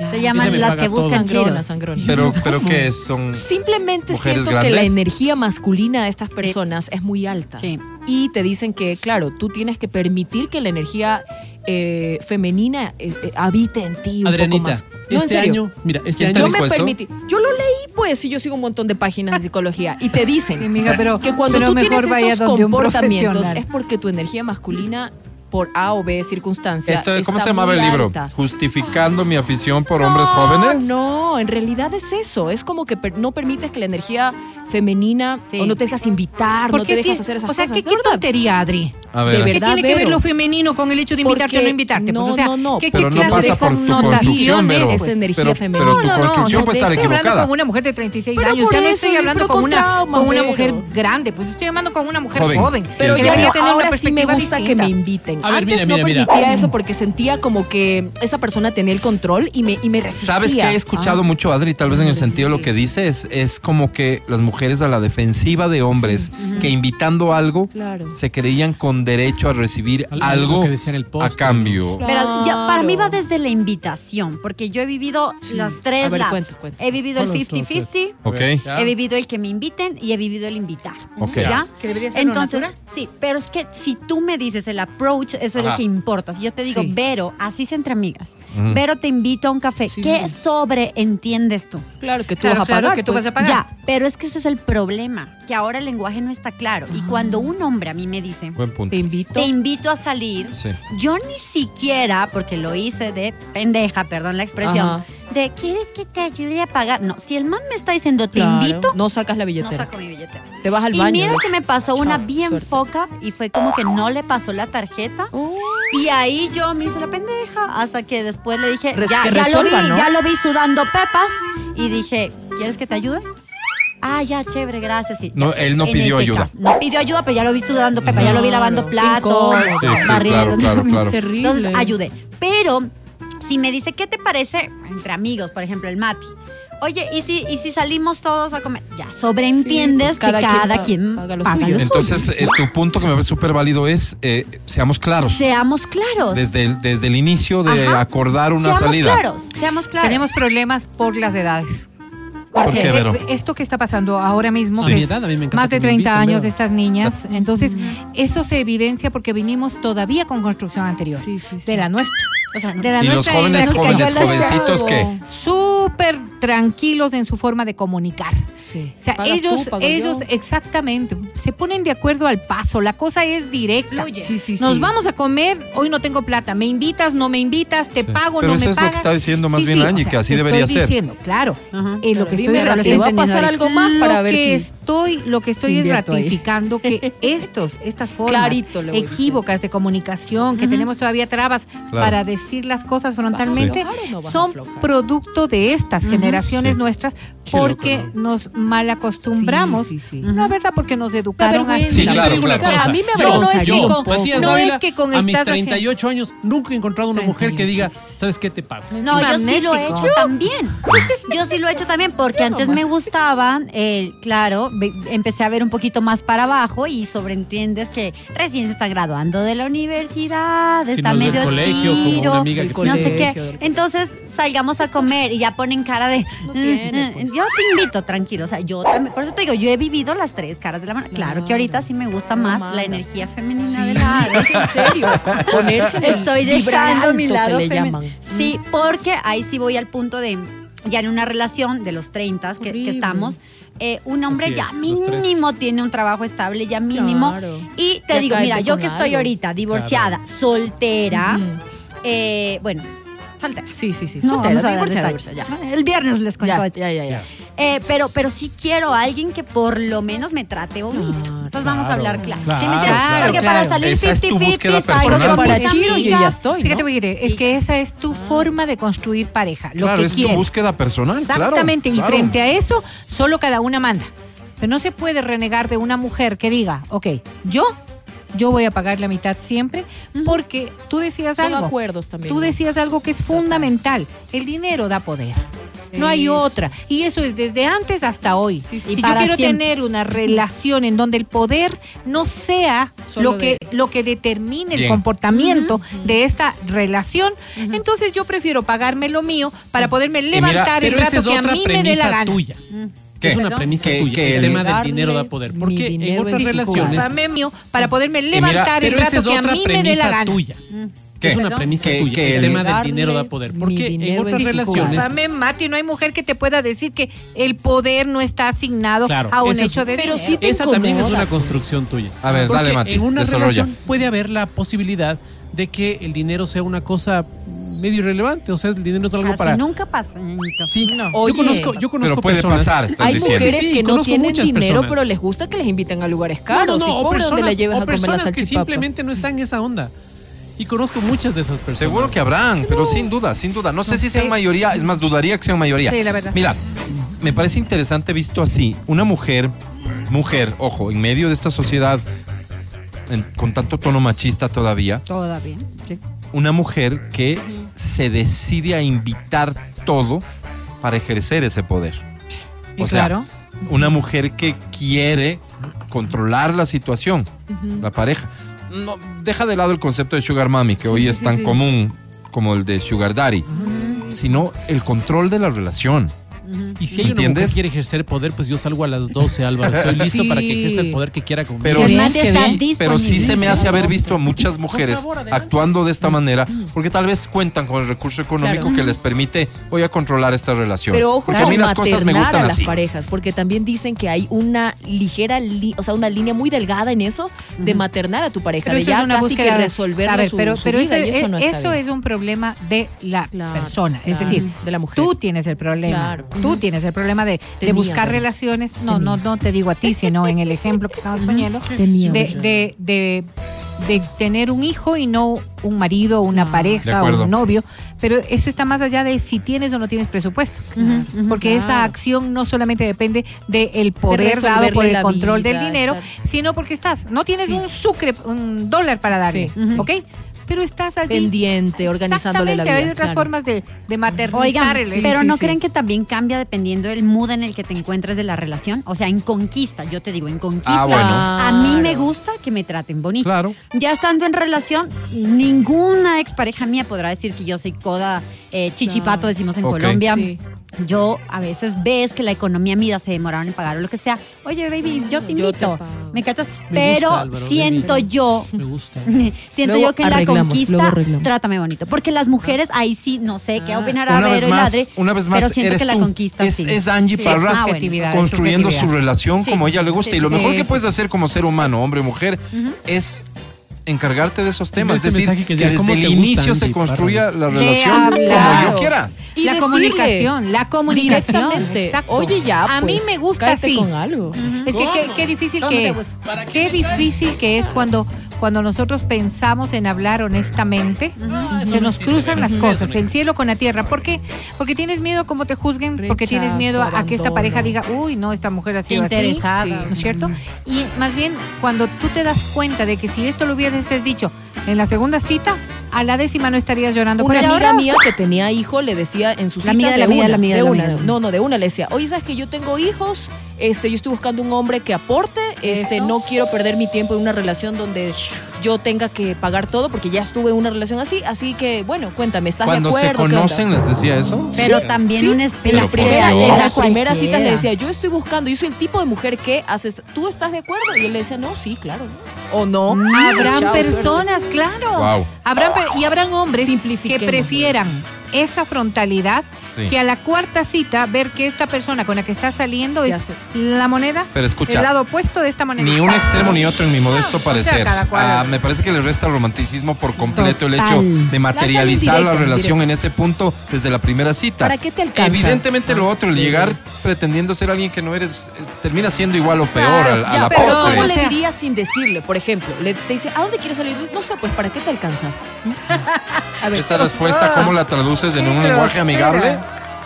Se
se
llaman las que buscan
Sangrona,
chiros.
sangrona.
Pero, pero que son.
Simplemente siento que la energía masculina de estas personas es muy alta.
Sí.
Y te dicen que, claro, tú tienes que permitir que la energía eh, femenina eh, eh, habite en ti un poco más. No, en
este
serio.
año, mira, este
¿Quién te
año.
Yo me
eso?
permití. Yo lo leí, pues, y yo sigo un montón de páginas de psicología. Y te dicen
Sí, amiga, pero-
que cuando
pero
tú
mejor
tienes esos comportamientos es porque tu energía masculina, por A o B circunstancia.
Esto, ¿Cómo se llamaba el libro?
alta.
Justificando mi afición por hombres
No,
jóvenes.
No, en realidad es eso. Es como que per- no permites que la energía femenina
Sí.
o no te dejas invitar, no
¿Por
te dejas hacer esas
o sea,
cosas.
¿qué, tontería, Adri?
A
De
ver,
¿Qué tiene que ver lo femenino con el hecho de invitarte o
Porque-
no invitarte?
no,
pues, o sea,
no, no,
¿qué,
pero
qué
no
clase
pasa
de
por tu
connotaciones?
construcción, Vero.
Es energía
pero,
femenina.
pero tu
No, no, no,
construcción
no,
puede
te
estar
estoy hablando con una mujer de 36
Pero
años. Ya no estoy hablando
pero
con
con
una, con una mujer grande. Pues estoy hablando con una mujer
Joven.
joven.
Pero
que debería
no,
tener
ahora
una
sí me
perspectiva
gusta que me inviten.
A ver,
Antes
mira,
no
mira, mira.
permitía eso porque sentía como que esa persona tenía el control y me, y me resistía.
¿Sabes qué he escuchado
Ah.
mucho, Adri? Tal vez en el sentido de lo que dice es, es como que las mujeres a la defensiva de hombres que invitando algo
Claro.
se creían con derecho a recibir
Algo
algo
que decía en el
a
post,
cambio.
Pero ya, para mí va
Claro.
desde la invitación, porque yo he vivido las tres
A ver,
lados.
cuenta, cuenta.
He vivido el
¿Cuál es tu
50-50,
A ver,
Ok.
ya.
he vivido el que me inviten y he vivido el invitar.
Ok.
¿Ya?
Que debería ser
Entonces, sí, pero es que si tú me dices el approach, eso es lo que importa. Si yo te digo,
Sí.
Vero, así es entre amigas,
Ujú.
Vero te invito a un café,
Sí.
¿qué sobreentiendes tú?
Claro, que tú
Claro,
vas a
claro,
pagar.
que tú
pues.
vas a pagar.
Ya, pero es que ese es el problema, que ahora el lenguaje no está claro. Y cuando un hombre a mí me dice,
Buen punto.
Te invito.
te invito a salir,
Sí.
yo ni siquiera, porque lo hice de pendeja, perdón la expresión,
Ajá.
de ¿quieres que te ayude a pagar? No, si el man me está diciendo te
Claro,
invito,
No sacas la
no
billetera.
saco mi billetera.
Te vas al
Y
baño.
mira
¿no?
que me pasó una bien
suerte.
foca y fue como que no le pasó la tarjeta.
Oh.
Y ahí yo me hice la pendeja hasta que después le dije,
Res-
ya, ya lo vi,
¿no?
ya lo vi sudando pepas y dije, ¿quieres que te ayude? Ah, ya, chévere, gracias. sí,
No, él no
En
pidió ayuda.
caso, no pidió ayuda, pero ya lo vi sudando pepas, ya lo vi lavando platos.
Sí, sí,
barriendo.
claro, claro, claro.
Terrible.
Entonces ayudé. Pero si me dice, ¿qué te parece? Entre amigos, por ejemplo, el Mati. Oye, ¿y si, y si salimos todos a comer? Ya, sobreentiendes
Sí, pues, cada
que
quien
cada quien
paga lo
paga
suyo.
lo suyo.
Entonces, eh, tu punto que me parece súper válido es, eh, seamos claros.
Seamos claros.
Desde el, desde el inicio de
Ajá.
acordar una
seamos
salida.
claros, seamos claros.
Tenemos problemas por las edades.
¿Por qué,
Eh,
Vero?
Esto que está pasando ahora mismo,
Sí.
que
Mi
es
edad, a mí me encanta
más de
que me
30
inviten,
años
Vero.
de estas niñas, entonces eso se evidencia porque vinimos todavía con construcción anterior,
Sí, sí, sí.
de la nuestra.
O sea, no.
De la
Y los
nuestra
jóvenes,
de
jóvenes, jovencitos que
súper tranquilos en su forma de comunicar.
Sí.
O sea,
Pagas
ellos,
tú,
ellos
yo.
exactamente, se ponen de acuerdo al paso, la cosa es directa.
Fluye.
Sí, sí,
Nos
sí.
vamos a comer, hoy no tengo plata, me invitas, no me invitas, te pago,
Pero
no
eso
me
es lo que
pagas.
está diciendo más bien Angie, que así debería
estoy
ser.
diciendo, claro,
Ajá.
eh, lo que estoy
Dime,
ratificando-
te va a pasar algo más para
lo
ver
que
si-
estoy, lo que estoy es
invierto ahí.
ratificando que estos, estas formas
Clarito
equívocas de comunicación, que tenemos todavía trabas para decir las cosas frontalmente,
no
son producto de estas generaciones
Sí.
nuestras porque
loco,
nos mal acostumbramos.
Sí, sí, sí.
La verdad, porque nos educaron así.
Claro, claro.
A mí me
yo,
avergonzaría
yo,
un poco.
Matías
No
Dávila,
es que con
a mis
estás
38 años nunca he encontrado una mujer que diga, ¿sabes qué te pago?
No,
Es
yo sí lo he hecho también. Yo sí lo he hecho también porque antes me gustaban, eh, claro, ve- empecé a ver un poquito más para abajo y sobreentiendes que recién se está graduando de la universidad,
Si
está
no es
medio
colegio, como una
chiro,
amiga que
no sé qué. Entonces salgamos a comer y ya ponen cara de,
No tiene,
"Eh,
pues".
yo te invito, tranquilo, o sea, yo también, por eso te digo, yo he vivido las tres caras de la mano. Claro, que ahorita sí me gusta
No
más
manda.
la energía femenina
Sí,
de la
es en serio. Ponerse en el
Estoy dejando mi lado femenino. Sí, porque ahí sí voy al punto de ya en una relación de los 30 que, estamos, eh, un hombre ya mínimo tiene un trabajo estable, ya mínimo.
Claro.
Y te
Ya
digo, mira, yo que estoy ahorita divorciada, soltera. Eh, bueno, soltera.
Sí, sí, sí.
No,
Soltera,
vamos a
ya.
El viernes les cuento.
Ya, ya, ya, ya.
Eh, pero, pero sí quiero a alguien que por lo menos me trate bonito.
Claro,
Entonces vamos a hablar claro.
claro,
¿Sí me
claro,
Porque
claro.
para salir
Esa es tu
50-50
búsqueda
salgo
Para. Chiro yo ya estoy,
Fíjate,
¿no?
Guille, es que esa es tu forma de construir pareja, lo
claro,
que
es
quieres.
tu búsqueda personal. claro,
Exactamente, y
claro.
frente a eso, solo cada una manda. Pero no se puede renegar de una mujer que diga, ok, yo, yo voy a pagar la mitad siempre, porque tú decías
Son
algo.
acuerdos también.
Tú decías algo que es fundamental. El dinero da poder. No hay
Eso.
otra. Y eso es desde antes hasta hoy.
Sí, sí.
Si yo quiero
siempre.
tener una relación en donde el poder no sea
Solo
lo que,
de-
lo que determine el comportamiento de esta relación, entonces yo prefiero pagarme lo mío para poderme
mira,
levantar el rato
es
que a mí me dé la gana.
tuya.
¿Qué?
Es una premisa
Que-
tuya.
que
el tema del dinero da poder. Porque en otras relaciones.
para poderme levantar el rato que a mí me dé la
premisa
gana.
tuya.
¿Qué?
Es una
Perdón.
premisa
Que-
tuya.
que
el tema del dinero da poder. Porque en otras relaciones.
Dame, Mati, no hay mujer que te pueda decir que el poder no está asignado
Claro,
a un
ese es-
hecho de
Pero
dinero.
sí te
Esa también es
incomoda,
una construcción tuya.
A ver,
Porque
dale, Mati,
En una
desarrolla.
relación puede haber la posibilidad de que el dinero sea una cosa medio irrelevante. O sea, el dinero es algo
Casi
para.
nunca pasa, ñañito.
Sí,
Oye,
yo conozco, yo conozco
Pero puede
personas.
pasar, estás
Hay
diciendo.
mujeres
Sí,
que no tienen dinero,
personas.
pero les gusta que les inviten a lugares
No,
caros.
no, no,
y
o personas,
la lleves
o
a comer la
personas que
salchipapa.
simplemente no están en esa onda. Y conozco muchas de esas personas.
Seguro que habrán, pero sin duda, sin duda. No sé si sean mayoría, es más, dudaría que sean mayoría.
Sí, la verdad.
Mira, me parece interesante visto así, una mujer, mujer, ojo, en medio de esta sociedad en- con tanto tono machista todavía,
Todavía. sí.
una mujer que se decide a invitar todo para ejercer ese poder.
Y
O sea,
claro.
una mujer que quiere controlar la situación, la pareja. No, deja de lado el concepto de sugar mommy, que hoy es tan común como el de sugar daddy, sino el control de la relación.
Y si hay una
¿Entiendes?
mujer que quiere ejercer poder, pues yo salgo a las 12, Álvaro. Estoy listo
Sí.
para que ejerza el poder que quiera conmigo.
Pero, sí, pero sí se me hace haber visto a muchas mujeres
favor,
actuando de esta manera, porque tal vez cuentan con el recurso económico
Claro.
que les permite, voy a controlar esta relación.
Pero ojo
porque a mí las cosas me gustan
a las
así.
parejas, porque también dicen que hay una ligera, li- o sea, una línea muy delgada en eso de maternar a tu pareja,
Pero
de ya
es una
casi
búsqueda
que
de-
resolverle
A ver,
su,
pero,
su
pero
vida,
eso,
y eso no está
eso
bien.
es un problema de la
Claro,
persona. Es decir,
de la mujer.
tú tienes el problema. Tú tienes el problema de, de buscar relaciones. No, no, no te digo a ti, sino en el ejemplo que estamos poniendo. De, de, de, de tener un hijo y no un marido, una
Ah,
pareja o un novio. Pero eso está más allá de si tienes o no tienes presupuesto. Porque esa acción no solamente depende del poder dado por el control
vida,
del dinero,
estar-
sino porque estás, no tienes
Sí.
un sucre, un dólar para darle,
Sí, sí.
Pero estás allí.
Pendiente, organizándole la vida.
Hay otras
claro.
formas de, de maternizar
Oigan,
el
pero
sí,
¿no
sí.
creen que también cambia dependiendo del mood en el que te encuentres de la relación? O sea, en conquista, yo te digo, en conquista,
Ah, bueno.
a mí me gusta que me traten bonito.
Claro.
Ya estando en relación, ninguna expareja mía podrá decir que yo soy coda eh, chichipato, decimos en
Ok.
Colombia. Yo a veces ves que la economía mira, se demoraron en pagar o lo que sea. Oye, baby, yo te
Yo te
invito. ¿Me cachas?
Me
Pero
gusta, Álvaro,
siento yo
Me gusta.
Siento
Luego
yo que en la conquista, trátame bonito. Porque las mujeres, ahí sí, no sé qué opinará
Una vez
Vero y Ladre.
una vez más,
pero siento
eres
que la
tú.
conquista
es,
sí.
es Angie
Sí,
Parra
ah,
subjetividad,
construyendo su relación
Sí.
como a ella le gusta.
Sí,
y lo mejor
Sí,
que
sí,
puedes hacer como ser humano, hombre o mujer, es encargarte de esos temas.
Este
es decir, que,
que
desde
¿cómo
el inicio se construya la relación como yo quiera.
Y
la
decirle
comunicación, la comunicación.
Directamente.
exacto.
Oye, ya.
A
pues,
mí me gusta así.
con algo.
Es que qué, qué difícil
¿Cómo
que es. Qué difícil que es cuando, cuando nosotros pensamos en hablar honestamente, se nos cruzan las cosas, el cielo con la tierra. ¿Por qué? Porque tienes miedo a cómo te juzguen, porque tienes miedo a, que esta pareja diga, uy, no, esta mujer ha sido así. ¿No es cierto? Y más bien, cuando tú te das cuenta de que si esto lo hubieses dicho en la segunda cita, a la décima no estarías llorando.
Una amiga
ahora-
mía que tenía hijo le decía en su
La
cita
amiga de la amiga de
una,
la amiga
de una,
amiga de la
no, no, de una le decía, oye, sabes que yo tengo hijos, este, yo estoy buscando un hombre que aporte, este,
Eso.
no quiero perder mi tiempo en una relación donde yo tenga que pagar todo porque ya estuve en una relación así, así que bueno, cuéntame, ¿estás
Cuando
de
se
acuerdo? ¿Qué onda?
conocen, les decía eso.
Pero también
Sí,
un
en
espejo.
la
por
primera,
Dios.
en la
Era
primera cita le decía, yo estoy buscando, yo soy el tipo de mujer que haces, ¿tú estás de acuerdo? Y él le decía, no, sí, claro. ¿O no?
Habrán
Chao,
personas, claro.
Wow.
Habrán, y habrán hombres que prefieran esa frontalidad
Sí.
que a la cuarta cita ver que esta persona con la que está saliendo
Ya
es
sé.
la moneda,
Pero escucha,
el lado opuesto de esta moneda.
Ni un extremo ni otro en mi modesto
o sea,
parecer. Ah, me parece que le resta romanticismo por completo el hecho de materializar la relación en ese punto desde la primera cita.
¿Para qué te alcanza?
Evidentemente lo otro, el llegar pretendiendo ser alguien que no eres, eh, termina siendo igual o peor
Claro,
a, a
Ya,
la
pero
postre.
¿cómo le dirías sin decirle? Por ejemplo, le, te dice, ¿a dónde quieres salir? No sé, pues, ¿para qué te alcanza? A ver,
Esa respuesta, ¿cómo la traduces en un lenguaje amigable?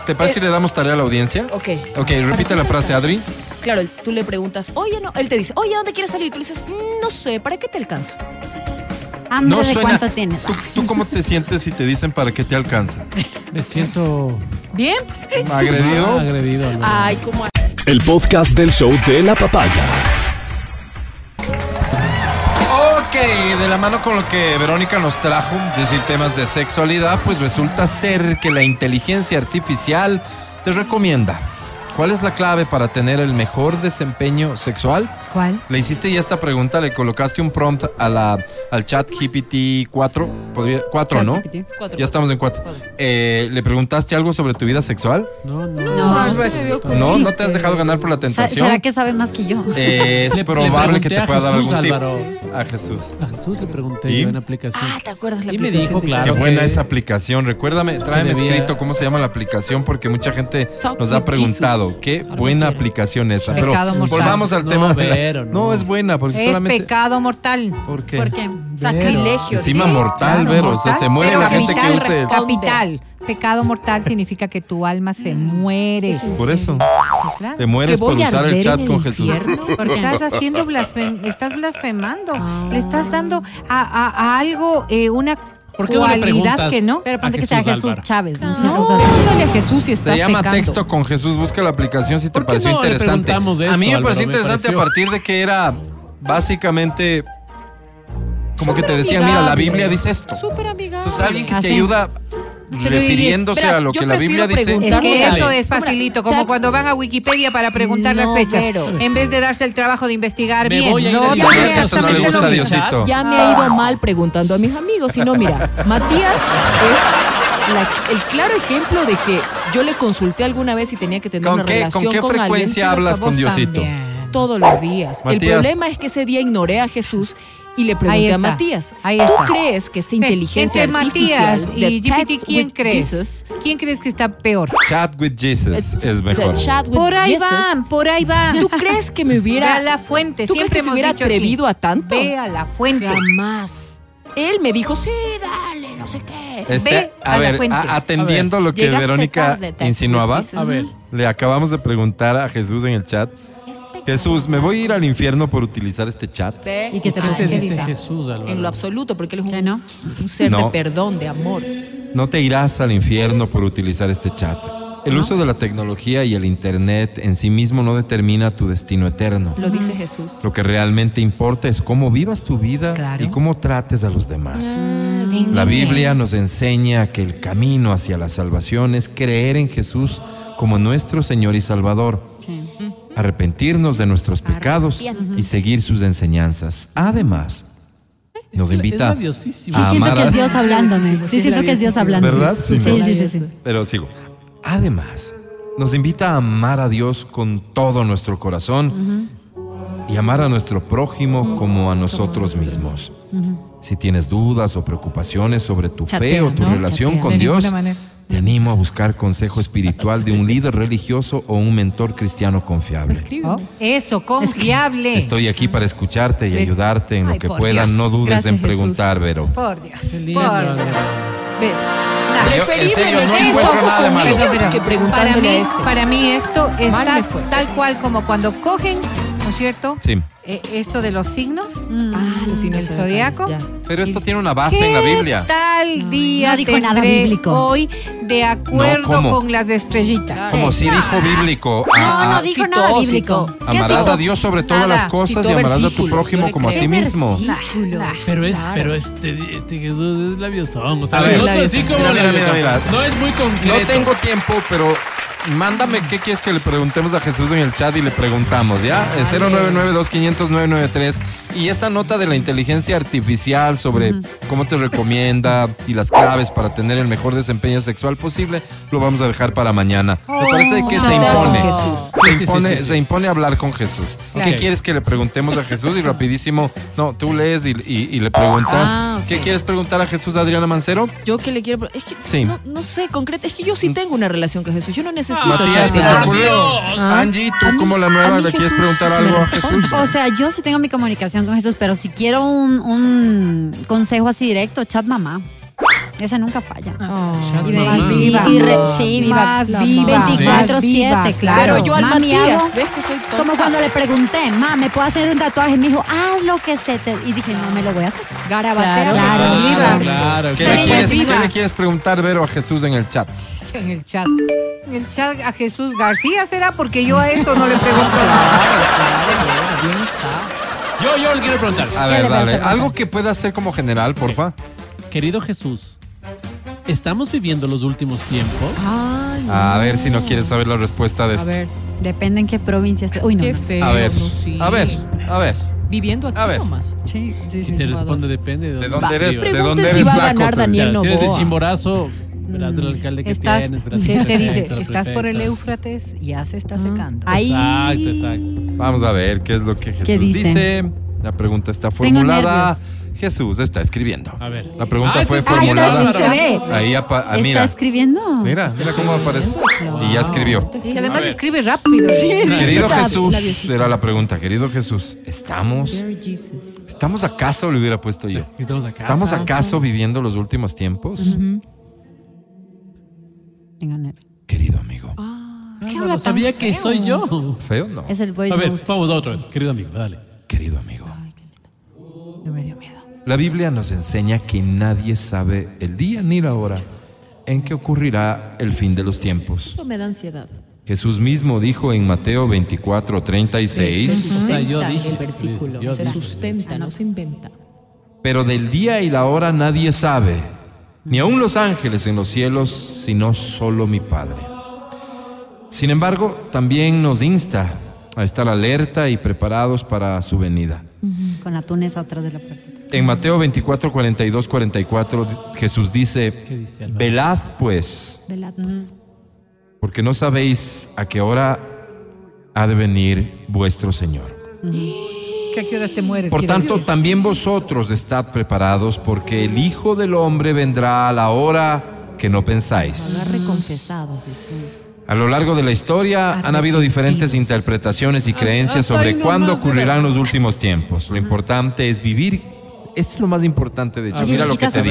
¿Te parece si le damos tarea a la audiencia?
ok.
Ok, repite la frase, Adri.
Claro, tú le preguntas, oye, no, él te dice, oye, ¿a dónde quieres salir? Tú le dices, "Mm, no sé, ¿para qué te alcanza?
Hambre
No
de
suena-
cuánto tienes.
¿Tú, tú cómo te sientes si te dicen para qué te alcanza?
Me siento
Bien, pues
¿Agredido?
agredido.
Ay, como
El podcast del show de la papaya.
La mano con lo que Verónica nos trajo, decir, temas de sexualidad, pues resulta ser que la inteligencia artificial te recomienda. ¿Cuál es la clave para tener el mejor desempeño sexual?
¿Cuál?
Le hiciste ya esta pregunta, le colocaste un prompt a la, al chat GPT 4, podría, 4, ¿no? Ya estamos en 4. ¿Le preguntaste algo sobre tu vida sexual?
No, no.
No,
sé.
No, no te has dejado ganar por la tentación.
¿Será que sabe más que yo?
Eh, es
Le- le
probable que te pueda dar algún tip.
Álvaro.
A Jesús.
A Jesús le pregunté
¿Y?
yo en aplicación.
Ah, ¿te acuerdas la
Y me
aplicación
dijo, claro.
Qué buena
que-
esa aplicación. Recuérdame, tráeme
debía-
escrito cómo se llama la aplicación porque mucha gente
Talk
nos ha preguntado. Qué buena aplicación esa. Pero volvamos al
No,
tema. de la- No.
no.
es buena porque
es
solamente.
pecado mortal.
¿Por qué?
¿Por qué?
Sacrilegio.
Encima
sí.
mortal,
Claro,
Vero. O sea, se muere
pero
la gente que
capital,
use. el-
Capital. Pecado mortal significa que tu alma se muere.
Por eso.
Sí, claro.
Te mueres por
a
usar el chat con Jesús.
infierno.
Porque estás haciendo blasfem estás blasfemando.
Ah.
Le estás dando a, a- a algo eh, una
¿Por qué no le preguntas?
que no.
Pero ponte que sea
Jesús Álvaro.
Chávez. ¿no? Jesús así.
pregúntale a Jesús si
Se
estás
llama
pecando.
Texto con Jesús. Busca la aplicación si te
¿Por qué
pareció
no le
interesante.
preguntamos
a mí me pareció
Álvaro? Me
interesante a
pareció.
partir de que era básicamente como que te decían, mira, la. Biblia dice esto.
Súper amigable.
Entonces alguien que te
Así.
ayuda refiriéndose a lo que la Biblia dice.
Es que eso es facilito, como cuando van a Wikipedia para preguntar las
No,
fechas, en vez de darse el trabajo de investigar
Me
bien.
voy a
no,
a
Ya
no,
me-
eso no le gusta. Diosito.
Ya me ha ido mal preguntando a mis amigos, sino mira, Matías es la- el claro ejemplo de que yo le consulté alguna vez si tenía que tener
¿Con
una
qué,
relación
con qué
alguien
frecuencia hablas con Diosito?
también.
todos los días. El problema es que ese día ignoré a Jesús y le pregunté a Matías,
ahí
¿tú
está.
crees que esta inteligencia
Entre
artificial
Matías
de
y GPT, ¿quién
with
crees?
Jesus,
¿Quién crees que está peor?
Chat with Jesus
the
es mejor.
chat with
Por ahí
Jesus,
van, por ahí van.
¿Tú crees que me
Ve
hubiera
a la fuente,
¿Tú crees
siempre
que se
hemos
hubiera
dicho aquí.
atrevido a tanto?
Ve a la fuente.
Jamás. Él me dijo, sí, dale, no sé qué.
Este,
Ve
a
a la
ver,
fuente.
a- atendiendo lo que
Llegaste
Verónica
tarde,
insinuaba,
Jesus.
A ver.
le acabamos de preguntar a Jesús en el chat. Jesús, ¿me voy a ir al infierno por utilizar este chat?
Ve,
¿Y qué te
ah,
¿Qué te
¿qué
dice
dice?
Jesús, Álvaro?
En lo absoluto, porque él es
¿Qué
un,
no?
un ser
No.
de perdón, de amor.
No te irás al infierno por utilizar este chat. El uso de la tecnología y el Internet en sí mismo no determina tu destino eterno.
Lo dice Jesús.
Lo que realmente importa es cómo vivas tu vida
Claro.
y cómo trates a los demás.
Ah,
La Biblia nos enseña que el camino hacia la salvación es creer en Jesús como nuestro Señor y Salvador. Arrepentirnos de nuestros pecados y seguir sus enseñanzas. Además, nos invita
labiosísimo.
Sí,
a
siento
amar
que
a-
es Dios hablándome. Sí, siento que es Dios hablando.
¿Verdad?
Sí,
Sí,
sí,
¿no?
sí, sí, sí.
Pero sigo. Además, nos invita a amar a Dios con todo nuestro corazón y amar a nuestro prójimo como a nosotros mismos. Si tienes dudas o preocupaciones sobre tu fe o tu relación con
De
Dios,
ninguna manera.
Te animo a buscar consejo espiritual de un líder religioso o un mentor cristiano confiable.
Escribe.
Oh, Eso, confiable.
Estoy aquí para escucharte y ayudarte en lo
Ay,
que.
Dios.
No dudes
Gracias,
en
Jesús.
preguntar, Vero.
Por Dios. Por. Dios.
Yo, en serio, no
Eso,
encuentro nada de malo.
Pero, pero, que
para
preguntándole
mí,
a este.
para mí esto está tal cual como cuando cogen, ¿no es cierto?
Sí.
Eh, esto de los signos,
Ah, los signos
el
zodiacales,
zodiaco.
ya.
Pero esto tiene una base
¿Qué
en la Biblia.
tal día
no dijo nada
tendré
bíblico.
hoy de acuerdo
¿cómo?
con las estrellitas?
Como si dijo bíblico.
No, no dijo
citó,
nada bíblico.
citó.
¿Qué
Amarás
citó?
a Dios sobre todas
Nada.
las cosas y
Citó
amarás a tu
versículo,
prójimo
le
como a
creo.
ti mismo.
Pero es,
Claro.
pero este, este Jesús es labiosón. O sea,
A ver.
el otro así como
Mira, mira, mira,
labiosón.
mira.
No es muy
No
concreto.
tengo tiempo, pero mándame qué quieres que le preguntemos a Jesús en el chat y le preguntamos, ¿ya? Eh, 099-2500-993. Y esta nota de la inteligencia artificial sobre cómo te recomienda y las claves para tener el mejor desempeño sexual posible, lo vamos a dejar para mañana. Me parece que se impone. Se
Sí, sí, sí,
impone,
sí, sí.
se impone hablar con Jesús.
Claro.
¿Qué quieres que le preguntemos a Jesús? Y rapidísimo, no, tú lees y, y- y le preguntas.
Ah.
¿Qué quieres preguntar a Jesús, Adriana Mancero?
Yo que le quiero. Es que
Sí.
no, no sé, concreto. Es que yo sí tengo una relación con Jesús. Yo no necesito.
Matías, ¿se te ocurrió?
Ah.
Angie, tú
mí-
como la nueva le quieres preguntar algo a. Jesús.
O sea, yo sí tengo mi comunicación con Jesús, pero si quiero un, un consejo así directo, chat mamá. Esa nunca falla.
Oh.
Y ve-
Más
y- y-
viva.
y re- sí, viva.
Más viva.
24-7,
Más viva.
claro.
Pero yo al
Mami, hago-
¿ves que soy tonta?
Como cuando le pregunté, ma, ¿me puedo hacer un tatuaje? Y me dijo, haz lo que se te... Y dije, no me lo voy a hacer.
Garabatea.
Claro,
viva.
Claro, claro.
¿Qué, le quieres,
es
qué
viva.
le quieres preguntar, Vero, a Jesús en el chat?
En el chat. En el chat a Jesús García será porque yo a eso no le pregunto.
Yo, yo le quiero preguntar.
A
¿Qué
ver, dale. Algo que pueda ser como general, porfa.
Querido Jesús, ¿estamos viviendo los últimos tiempos?
Ay,
A
no.
ver si no quieres saber la respuesta de
A
esto.
ver,
Depende en qué provincia esté. Uy, no.
qué
no.
feo.
A ver,
no, sí.
a ver, a ver.
Viviendo aquí
A ver.
nomás.
Sí, sí,
Y
sí.
te responde, depende de
¿De
dónde,
dónde eres?
vivas.
¿De
Pregunte
dónde
si
eres
va a
flaco?
ganar? Daniel
Claro, si eres de
Novoa.
Chimborazo, verás del alcalde que
Estás,
tienes. verás
te,
del
te dice,
prefecto,
estás por el
prefecta.
Éufrates, ya se está secando.
Ahí.
Exacto, exacto.
Vamos a ver qué es lo que Jesús
¿Qué dice?
dice. La pregunta está
Tengo
formulada. Jesús está escribiendo.
A ver.
La pregunta
Ah,
fue
está
formulada.
escribiendo. Se ve.
Ahí apa- ah,
¿Está
mira,
escribiendo?
mira, mira cómo aparece. Y ya escribió.
Y además
A
escribe rápido.
Querido
Está-
Jesús,
labiosísimo.
era la pregunta. Querido Jesús, ¿estamos. ¿estamos acaso, le hubiera puesto yo?
Estamos acá.
¿Estamos acaso viviendo los últimos tiempos? Querido amigo.
Álvaro, sabía que soy yo.
¿Feo? No.
Es el voice
A ver, vamos a otra vez. Querido amigo, dale.
Querido amigo.
No me dio miedo.
La Biblia nos enseña que nadie sabe el día ni la hora en que ocurrirá el fin de los tiempos.
Eso me da ansiedad.
Jesús mismo dijo en Mateo 24,
Se
36,
sustenta
sea, yo dije,
el versículo. se sustenta, no se inventa.
pero del día y la hora nadie sabe, ni aun los ángeles en los cielos, sino solo mi Padre. Sin embargo, también nos insta a estar alerta y preparados para su venida.
Con atunes atrás de la puerta.
En Mateo 24, 42, 44, Jesús dice,
¿Qué dice
velad pues,
Velad, pues.
porque no sabéis a qué hora ha de venir vuestro Señor.
¿Que ¿A qué horas te mueres?
Por tanto,
decir?
también vosotros estad preparados, porque el Hijo del Hombre vendrá a la hora que no pensáis.
Hablar reconfesados. dice.
A lo largo de la historia han habido diferentes interpretaciones y creencias sobre cuándo ocurrirán los últimos tiempos. Lo importante es vivir. Esto es lo más importante de hecho.
Oye,
Mira lo que te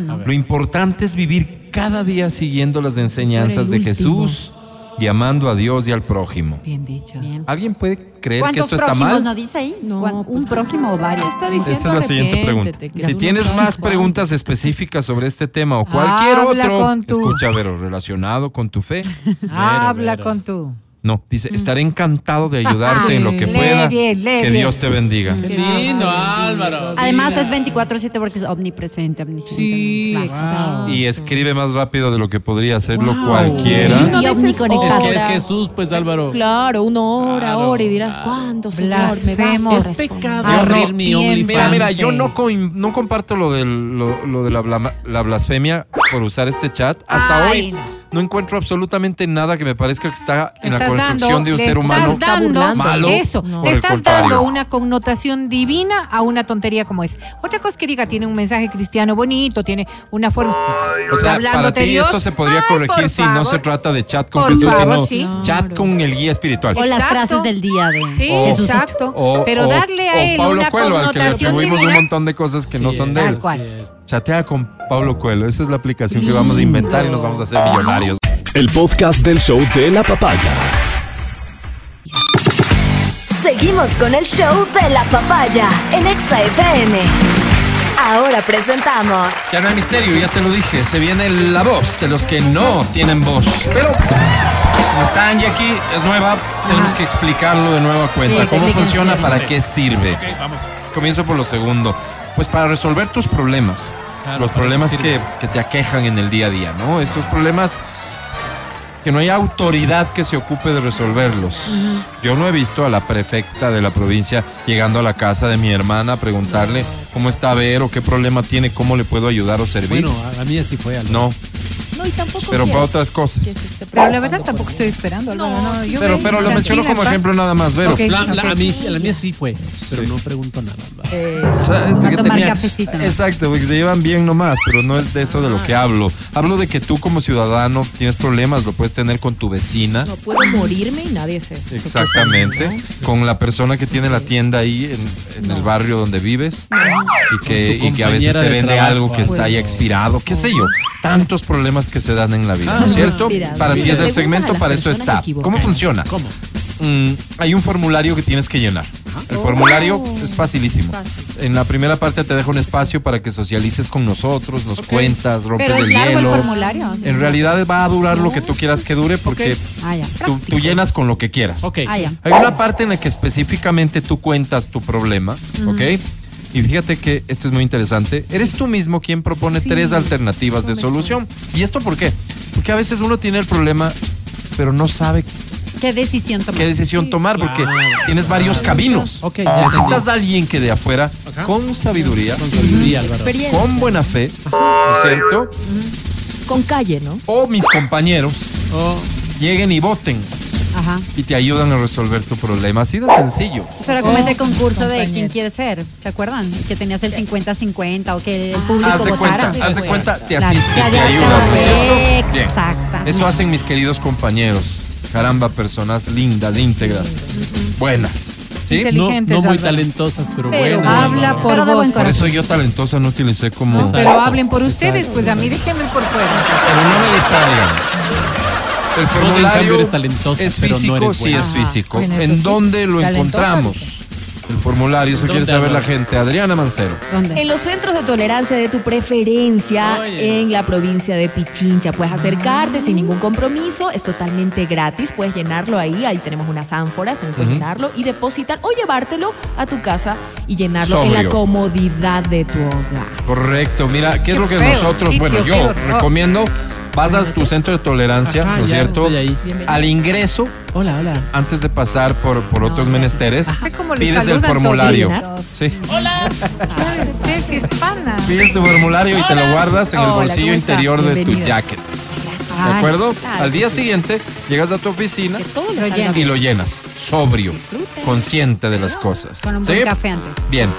¿no?
Lo importante es vivir cada día siguiendo las enseñanzas de
último.
Y amando a Dios y al prójimo.
Bien dicho.
Bien.
¿Alguien puede creer que
¿Cuántos
esto está
prójimos
mal?
no dice ahí?
No,
¿Cuán-
pues,
¿Un prójimo o varios?
Está diciendo
Esta es la siguiente pregunta. Si tienes más preguntas específicas sobre este tema o cualquier
Habla
otro,
con tu-
escucha, Vero, relacionado con tu fe,
Habla
Vero.
con tú.
No, dice, estaré encantado de ayudarte en lo que
Lee
pueda.
bien, lee
que
bien.
Dios te bendiga.
Qué lindo, Álvaro.
Además
Mira.
es 24/7 porque es omnipresente, omnisciente.
Sí.
Wow.
Y escribe más rápido de lo que podría hacerlo
Wow.
cualquiera.
Y
Y omniconectado.
Es que es. Jesús, pues Álvaro.
Claro, uno ora,
Claro,
ora y dirás,
claro.
¿cuánto, Señor, me vas.
Es pecado
Yo no-
abrir mi
Mira.
Mira, mira, yo no, no comparto lo, del, lo, lo de la, la blasfemia por usar este chat. Hasta
Ay,
hoy
no.
encuentro absolutamente nada que me parezca que está en la construcción
dando-
de un ser humano.
Está
dando.
Malo.
Eso,
No.
Le estás dando una connotación divina a una tontería como es. Otra cosa es que diga, tiene un mensaje cristiano bonito, tiene una forma.
O sea, para
hablándote
ti
Dios.
esto se podría
Ay,
corregir si no se trata de chat con
Por
Jesús,
favor,
sino
sí.
chat con el guía espiritual.
O las
Exacto.
frases del día de
Sí, exacto.
O-
Pero
o-
darle a
o
él
Pablo
una
Coelho, al que le
connotación
atribuimos un montón de cosas que no son
es,
de él.
Tal cual.
Chatea con Pablo Coelho. Esa es la aplicación que vamos a inventar y nos vamos a hacer millonarios.
El podcast del show de la papaya.
Seguimos con el show de la papaya en Exa FM. Ahora presentamos
Ya no hay misterio, ya te lo dije. Se viene la voz de los que no tienen voz. Pero como está Angie aquí, es nueva, tenemos que explicarlo de nueva cuenta.
Sí,
¿Cómo funciona? ¿Para qué sirve?
Vamos.
Comienzo por lo segundo. Pues para resolver tus problemas.
Claro,
los problemas que, te aquejan en el día a día, ¿no? Estos problemas que no hay autoridad que se ocupe de resolverlos. Yo no he visto a la prefecta de la provincia llegando a la casa de mi hermana a preguntarle cómo está a ver o qué problema tiene, cómo le puedo ayudar o servir.
Bueno, a, a mí así fue. Álvaro.
no,
No, y tampoco
pero para otras cosas.
Pero la verdad tampoco estoy esperando. Álvaro,
No,
no, yo
Pero,
me-
pero lo menciono como ejemplo nada más, Vero.
Ok.
La, la- a,
ok.
mí, a la mía sí fue, pero
Sí.
no pregunto nada. Álvaro.
O sea, es porque
tomar
tenía-
cafecito, ¿no?
Exacto, porque se llevan bien nomás, pero no es de eso de lo que hablo. Hablo de que tú como ciudadano tienes problemas, lo puedes tener con tu vecina.
No puedo morirme y nadie se.
Exactamente, con la persona que tiene la tienda ahí en, en el barrio donde vives y que, y que a veces te
de
vende
trabajo,
algo que
algo.
está ya expirado, qué sé yo, tantos problemas que se dan en la vida, ¿no es
Ah,
cierto? Para ti es el segmento, para eso está. ¿Cómo funciona?
¿Cómo?
Mm, hay un formulario que tienes que llenar. El formulario es facilísimo. En la primera parte te dejo un espacio para que socialices con nosotros, nos
Ok.
cuentas, rompes
Pero es
el
largo el
hielo.
formulario.
En realidad va a durar lo que tú quieras que dure porque
Ok.
Ah, ya.
tú, tú llenas con lo que quieras.
Ok.
Ah, ya.
Hay una parte en la que específicamente tú cuentas tu problema, ¿ok? Y fíjate que esto es muy interesante. Eres tú mismo quien propone tres alternativas de solución. ¿Y esto por qué? Porque a veces uno tiene el problema, pero no sabe
¿Qué decisión tomar?
qué decisión tomar porque
Claro.
tienes varios caminos.
Ok, ya
Necesitas a alguien que de afuera,
Ajá.
con sabiduría,
Con sabiduría, Álvaro.
Experiencia.
con buena fe, ¿no es cierto?
Con calle, ¿no?
O mis compañeros
Oh,
lleguen y voten
Ajá.
y te ayudan a resolver tu problema. Así de sencillo.
Pero como
Oh,
ese concurso de quién quiere ser, ¿se acuerdan? Que tenías el 50-50 o que el público
Haz de
votara.
cuenta, haz de cuenta, te
Claro,
asiste,
ya,
te
ya,
ayuda, ¿no.
Exactamente.
Eso hacen mis queridos compañeros. Caramba, personas lindas, íntegras, buenas. ¿Sí?
Inteligente.
no,
Inteligentes,
no muy talentosas, pero,
Pero
buenas.
habla por
Pero de buen
vos.
Por eso yo talentosa no utilicé como...
Exacto.
Pero hablen por ustedes,
Exacto.
pues a mí déjenme por fuera.
Pero no me distraigan. El
en
formulario
cambio, eres talentosa,
es
pero no
físico,
eres
sí es físico. ¿En dónde lo encontramos? El formulario, eso
¿Dónde,
quiere saber la gente. Adriana Mancero.
¿Dónde?
En los centros de tolerancia de tu preferencia
Oye.
en la provincia de Pichincha. Puedes acercarte sin ningún compromiso, es totalmente gratis, puedes llenarlo ahí, ahí tenemos unas ánforas, tienes que llenarlo y depositar o llevártelo a tu casa y llenarlo en la comodidad de tu hogar.
Correcto. Mira, ¿qué, es lo que
feo
nosotros,
sitio,
bueno, yo recomiendo, vas a tu centro de tolerancia,
Ajá,
¿no es cierto?
estoy ahí.
Bienvenido.
Al ingreso,
Hola, hola.
antes de pasar por, por otros menesteres, pides el formulario. Sí.
Usted sí es pana.
Pides tu formulario y te lo guardas en el
Hola,
bolsillo interior de tu jacket. ¿De acuerdo?
claro.
Al día siguiente llegas a tu oficina
Lo
y lo llenas, sobrio, consciente de las cosas.
Con un
¿Sí?
buen café antes.
Bien.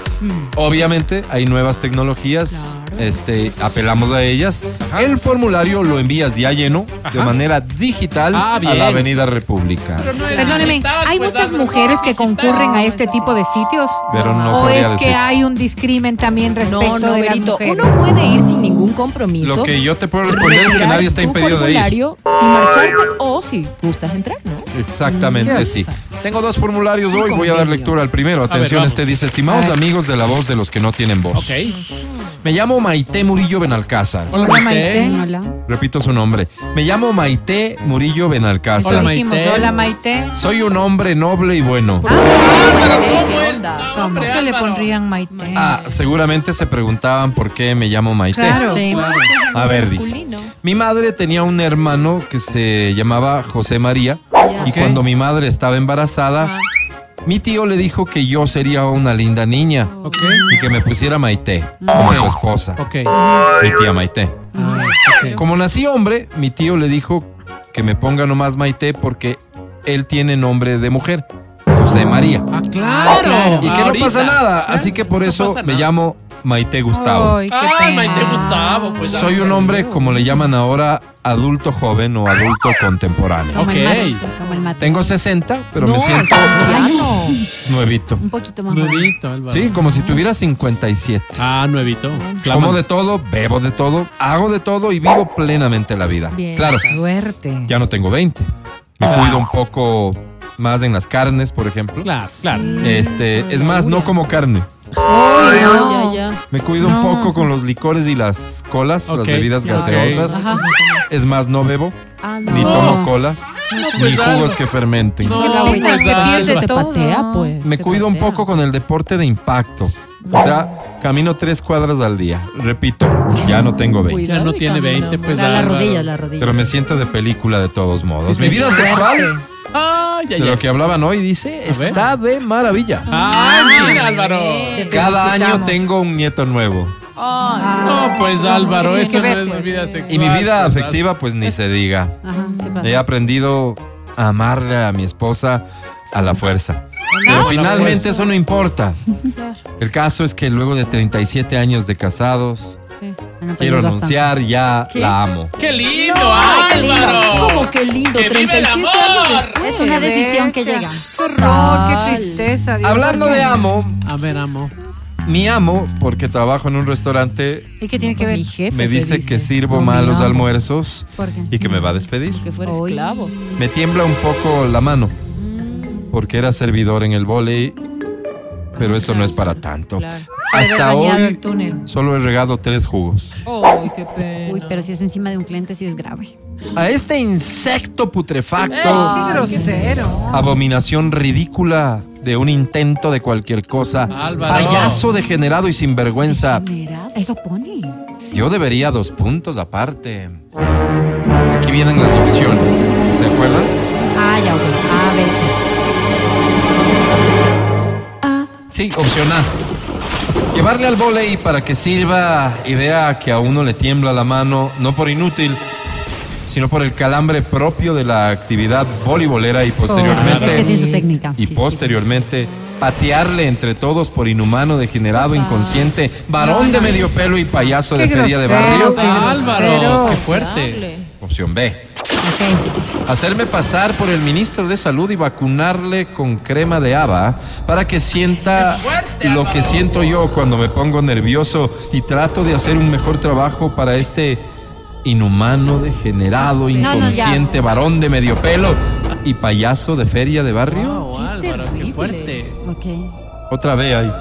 Obviamente hay nuevas tecnologías,
Claro.
Este, apelamos a ellas.
Ajá.
El formulario lo envías ya lleno de manera digital
Ah,
a la Avenida República.
Perdóneme, ¿hay muchas mujeres que concurren a este tipo de sitios?
Pero no
¿O es que
decir.
hay un discrimen también respecto
No, no,
de las
Berito,
mujeres?
uno puede ir sin ningún compromiso.
Lo que yo te puedo responder es que nadie está impedido de ir.
formulario Y marcharte o si gustas entrar, ¿no?
Exactamente,
Mm,
sí. Tengo dos formularios hoy, voy a dar lectura al primero. Atención,
vamos.
este dice, estimados amigos de la voz de los que no tienen voz.
Ok.
Me llamo Maite Murillo Benalcázar.
Hola,
Hola,
Maite.
Maite.
Hola.
Repito su nombre. Me llamo Maite Murillo Benalcázar.
Hola,
Dijimos,
Maite.
hola Maite.
Soy un hombre noble y bueno.
¿Qué onda?
¿Cómo que le pondrían Maite?
Ah, seguramente se preguntaban por qué me llamo Maite.
Claro.
Sí.
A ver, dice. Mi madre tenía un hermano que se llamaba José María y cuando mi madre estaba embarazada, mi tío le dijo que yo sería una linda niña y que me pusiera Maite como su esposa, mi tía Maite.
Ah.
Como nací hombre, mi tío le dijo que me ponga nomás Maite porque él tiene nombre de mujer, José María.
Ah, claro.
Y que no pasa nada,
Ah,
así que por
no
eso me llamo Maite Gustavo.
Ay.
Maite Gustavo, pues.
Soy un hombre, como le llaman ahora, adulto joven o adulto contemporáneo.
Como
Ok.
el mate, como el mate.
Tengo 60, pero
no,
me siento nuevito.
Un poquito más.
Nuevito, Álvaro.
Sí, como si tuviera 57.
Ah, nuevito.
Como de todo, bebo de todo, hago de todo y vivo plenamente la vida.
Bien.
Claro,
Suerte.
ya no tengo 20. Me cuido un poco más en las carnes, por ejemplo.
Claro, claro.
Este, es más, no como carne.
Ay,
no.
ya, ya.
Me cuido
No.
un poco con los licores y las colas, las bebidas gaseosas.
Ajá.
Es más, no bebo,
Ah,
ni tomo colas,
pues,
ni jugos
algo.
que fermenten.
No,
Qué
pues,
pierde
te
todo.
patea, pues.
Me
te
cuido un
patea.
poco con el deporte de impacto. O sea, camino tres cuadras al día. Repito, ya no tengo 20.
Ya no tiene 20, pues.
La, la rodilla, la rodilla.
Pero me siento de película de todos modos.
Sí,
Mi vida sexual,
Ay, ay,
de lo que hablaban hoy, dice,
A ver.
está de maravilla.
Ay, mira, Álvaro.
Cada año tengo un nieto nuevo.
Ay,
No, pues Álvaro,
¿Qué
eso no es
pues?
vida sexual.
Y mi vida
pues,
afectiva, pues ni se diga.
Ajá, ¿qué pasa?
He aprendido a amarle a mi esposa a la fuerza. Pero finalmente
fuerza.
eso no importa. El caso es que luego de 37 años de casados,
Bueno, pues
quiero
bastante.
anunciar ya
¿Qué?
la amo.
¡Qué lindo,
Ay, qué lindo.
Álvaro!
¿Cómo qué lindo?
¡Que vive el
37
amor!
años después.
Es una decisión que llega.
Qué horror, qué tristeza. Dios
Hablando de amo,
A ver, amo.
mi amo, porque trabajo en un restaurante,
¿Y qué tiene que ver?
Mi jefe
me dice que sirvo
No,
mal
mi
los
amo.
almuerzos
¿Por qué?
y que me va a despedir.
Que fuera esclavo.
Me tiembla un poco la mano, porque era servidor en el volei, pero eso no es para tanto.
Claro.
Hasta hoy
el túnel.
solo he regado tres jugos.
Ay, qué pena.
Uy, pero si es encima de un cliente, sí es grave.
A este insecto putrefacto,
Qué grosero.
abominación ridícula de un intento de cualquier cosa,
Álvaro.
payaso degenerado y sinvergüenza,
Eso pone.
yo debería dos puntos aparte. Aquí vienen las opciones, ¿se acuerdan?
Ah, ya, ok. A, B,
Sí, opción A. Llevarle al volei para que sirva y vea que a uno le tiembla la mano, no por inútil, sino por el calambre propio de la actividad voleibolera y
que
posteriormente y
sí, sí.
posteriormente patearle entre todos por inhumano, degenerado, inconsciente, varón de medio pelo y payaso de feria de barrio.
qué
Álvaro, qué fuerte.
Dale.
Opción B. Hacerme pasar por el ministro de Salud y vacunarle con crema de haba para que sienta
¡Qué fuerte,
lo que siento yo cuando me pongo nervioso y trato de hacer un mejor trabajo para este inhumano, degenerado,
No, no, ya.
inconsciente, varón de medio pelo y payaso de feria de barrio.
Wow, Álvaro, qué fuerte.
Otra vez ahí.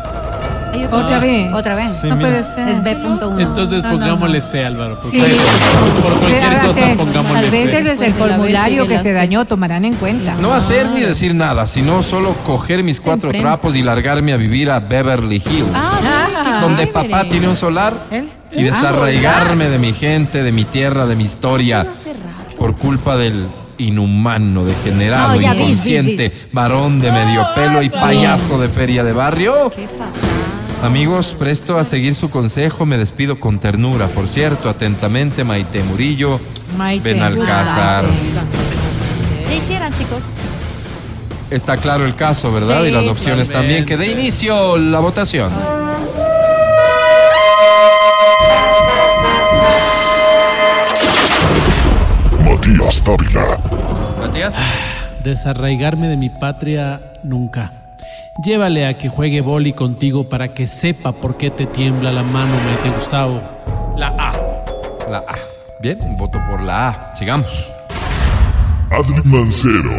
Hay otra
Otra vez.
Otra vez.
Sí,
No
mira.
puede ser.
Es B.1.
Entonces
No,
pongámosle
no.
C, Álvaro. Por,
Sí.
por cualquier cosa pongámosle
Tal vez
C.
es el formulario que se dañó, tomarán en cuenta.
No hacer ni decir nada, sino solo coger mis cuatro
Enfrente.
trapos y largarme a vivir a Beverly Hills.
Ah,
donde
qué
papá
chévere.
tiene un solar y desarraigarme de mi gente, de mi tierra, de mi historia, por culpa del inhumano, degenerado,
No,
inconsciente, varón de medio pelo y payaso de feria de barrio.
Qué fatal.
Amigos, presto a seguir su consejo, me despido con ternura. Por cierto, atentamente, Maite Murillo,
Maite.
Benalcázar.
¿Qué hicieran, chicos?
Está claro el caso, ¿verdad?
Sí,
y las opciones también. Que dé inicio la votación.
Matías Dávila.
Matías.
Desarraigarme de mi patria nunca. Llévale a que juegue boli contigo para que sepa por qué te tiembla la mano, Maite Gustavo. La A.
La A. Bien, un voto por la A. Sigamos.
Adri Mancero.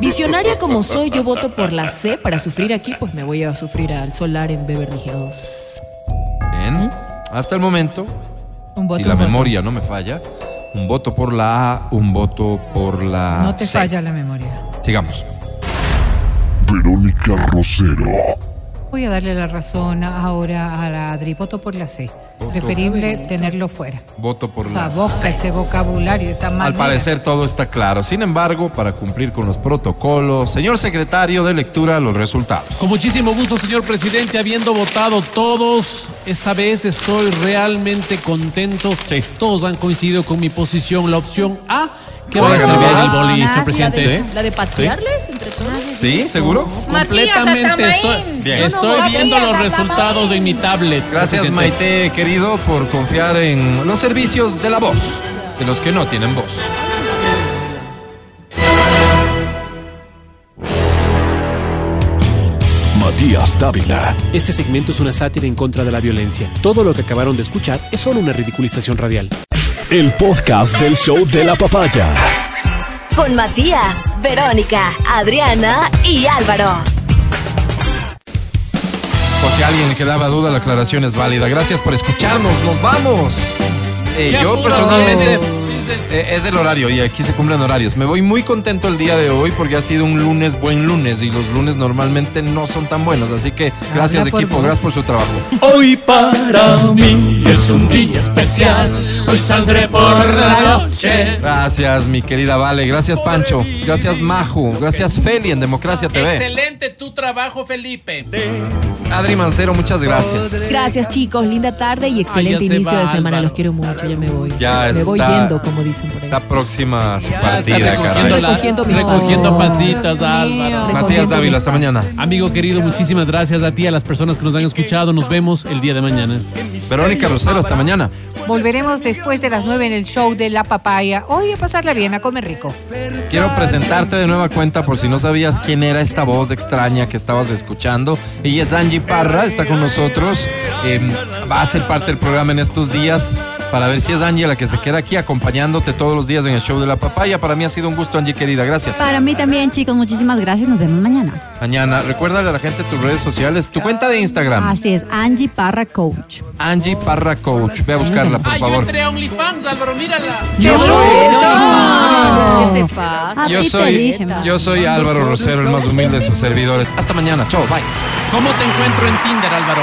Visionaria como soy, yo voto por la C. Para sufrir aquí, pues me voy a sufrir al solar en Beverly Hills.
Bien. Hasta el momento,
Un voto,
si la
un voto.
memoria no me falla, un voto por la A, un voto por la
No te
C.
falla la memoria.
Sigamos.
Verónica Rosero.
Voy a darle la razón ahora a la Adri. Voto por la C.
Voto.
Preferible tenerlo fuera.
Voto por la
boca, ese vocabulario, esa manera.
Al parecer todo está claro. Sin embargo, para cumplir con los protocolos, señor secretario de lectura, los resultados.
Con muchísimo gusto, señor presidente, habiendo votado todos, esta vez estoy realmente contento. Todos han coincidido con mi posición. La opción A, que va a
Oiga,
ser bien el boli, señor
La
presidente.
de, la de patearles entre todos.
¿Sí? ¿Seguro?
Completamente estoy,
Bien.
estoy viendo los resultados en mi tablet.
Gracias. Maite, querido, por confiar en los servicios de la voz, de los que no tienen voz.
Matías Dávila.
Este segmento es una sátira en contra de la violencia. Todo lo que acabaron de escuchar es solo una ridiculización radial.
El podcast del show de la papaya.
Con Matías, Verónica, Adriana y Álvaro.
Por si a alguien le quedaba duda, la aclaración es válida. Gracias por escucharnos. ¡Nos vamos! Eh,
¡Qué
yo personalmente eh, es el horario y aquí se cumplen horarios. Me voy muy contento el día de hoy porque ha sido un lunes buen lunes y los lunes normalmente no son tan buenos. Así que gracias
Habla por
equipo,
vos.
gracias por su trabajo.
Hoy para mí es un día especial. Hoy saldré por la noche.
Gracias mi querida Vale, gracias Pancho, gracias Maju, gracias Feli en Democracia TV.
Excelente tu trabajo, Felipe.
Adri Mancero, muchas gracias.
Gracias, chicos. Linda tarde y excelente inicio
va,
de semana.
Álvaro.
Los quiero mucho. Ya me voy.
Ya
me voy yendo, como dicen por ahí.
Está próxima a su partida,
recogiendo,
caray.
la-
Recogiendo mi
recogiendo pasitas,
Dios mío.
Álvaro.
Matías Dávila, hasta mañana.
Amigo querido, muchísimas gracias a ti, a las personas que nos han escuchado. Nos vemos el día de mañana.
Verónica Rosero, hasta mañana.
Volveremos después de las 9 en el show de La Papaya. Hoy a pasarla bien, a comer rico.
Quiero presentarte de nueva cuenta por si no sabías quién era esta voz extraña que estabas escuchando. Ella es Angie Parra, está con nosotros. Eh, va a ser parte del programa en estos días para ver si es Angie la que se queda aquí acompañándote todos los días en el show de la papaya. Para mí ha sido un gusto, Angie querida. Gracias.
Para mí también, chicos, muchísimas gracias. Nos vemos mañana.
Mañana, recuérdale a la gente tus redes sociales, tu cuenta de Instagram,
Así es, Angie Parra Coach.
Angie Parra Coach. Ve a buscarla, por
Ay, yo
favor.
entré a OnlyFans, Álvaro, mírala.
Yo soy,
¿Qué te pasa?
Yo soy,
dije.
yo soy Álvaro Rosero, el más humilde de sus servidores. Hasta mañana, chao, bye.
¿Cómo te encuentro en Tinder, Álvaro?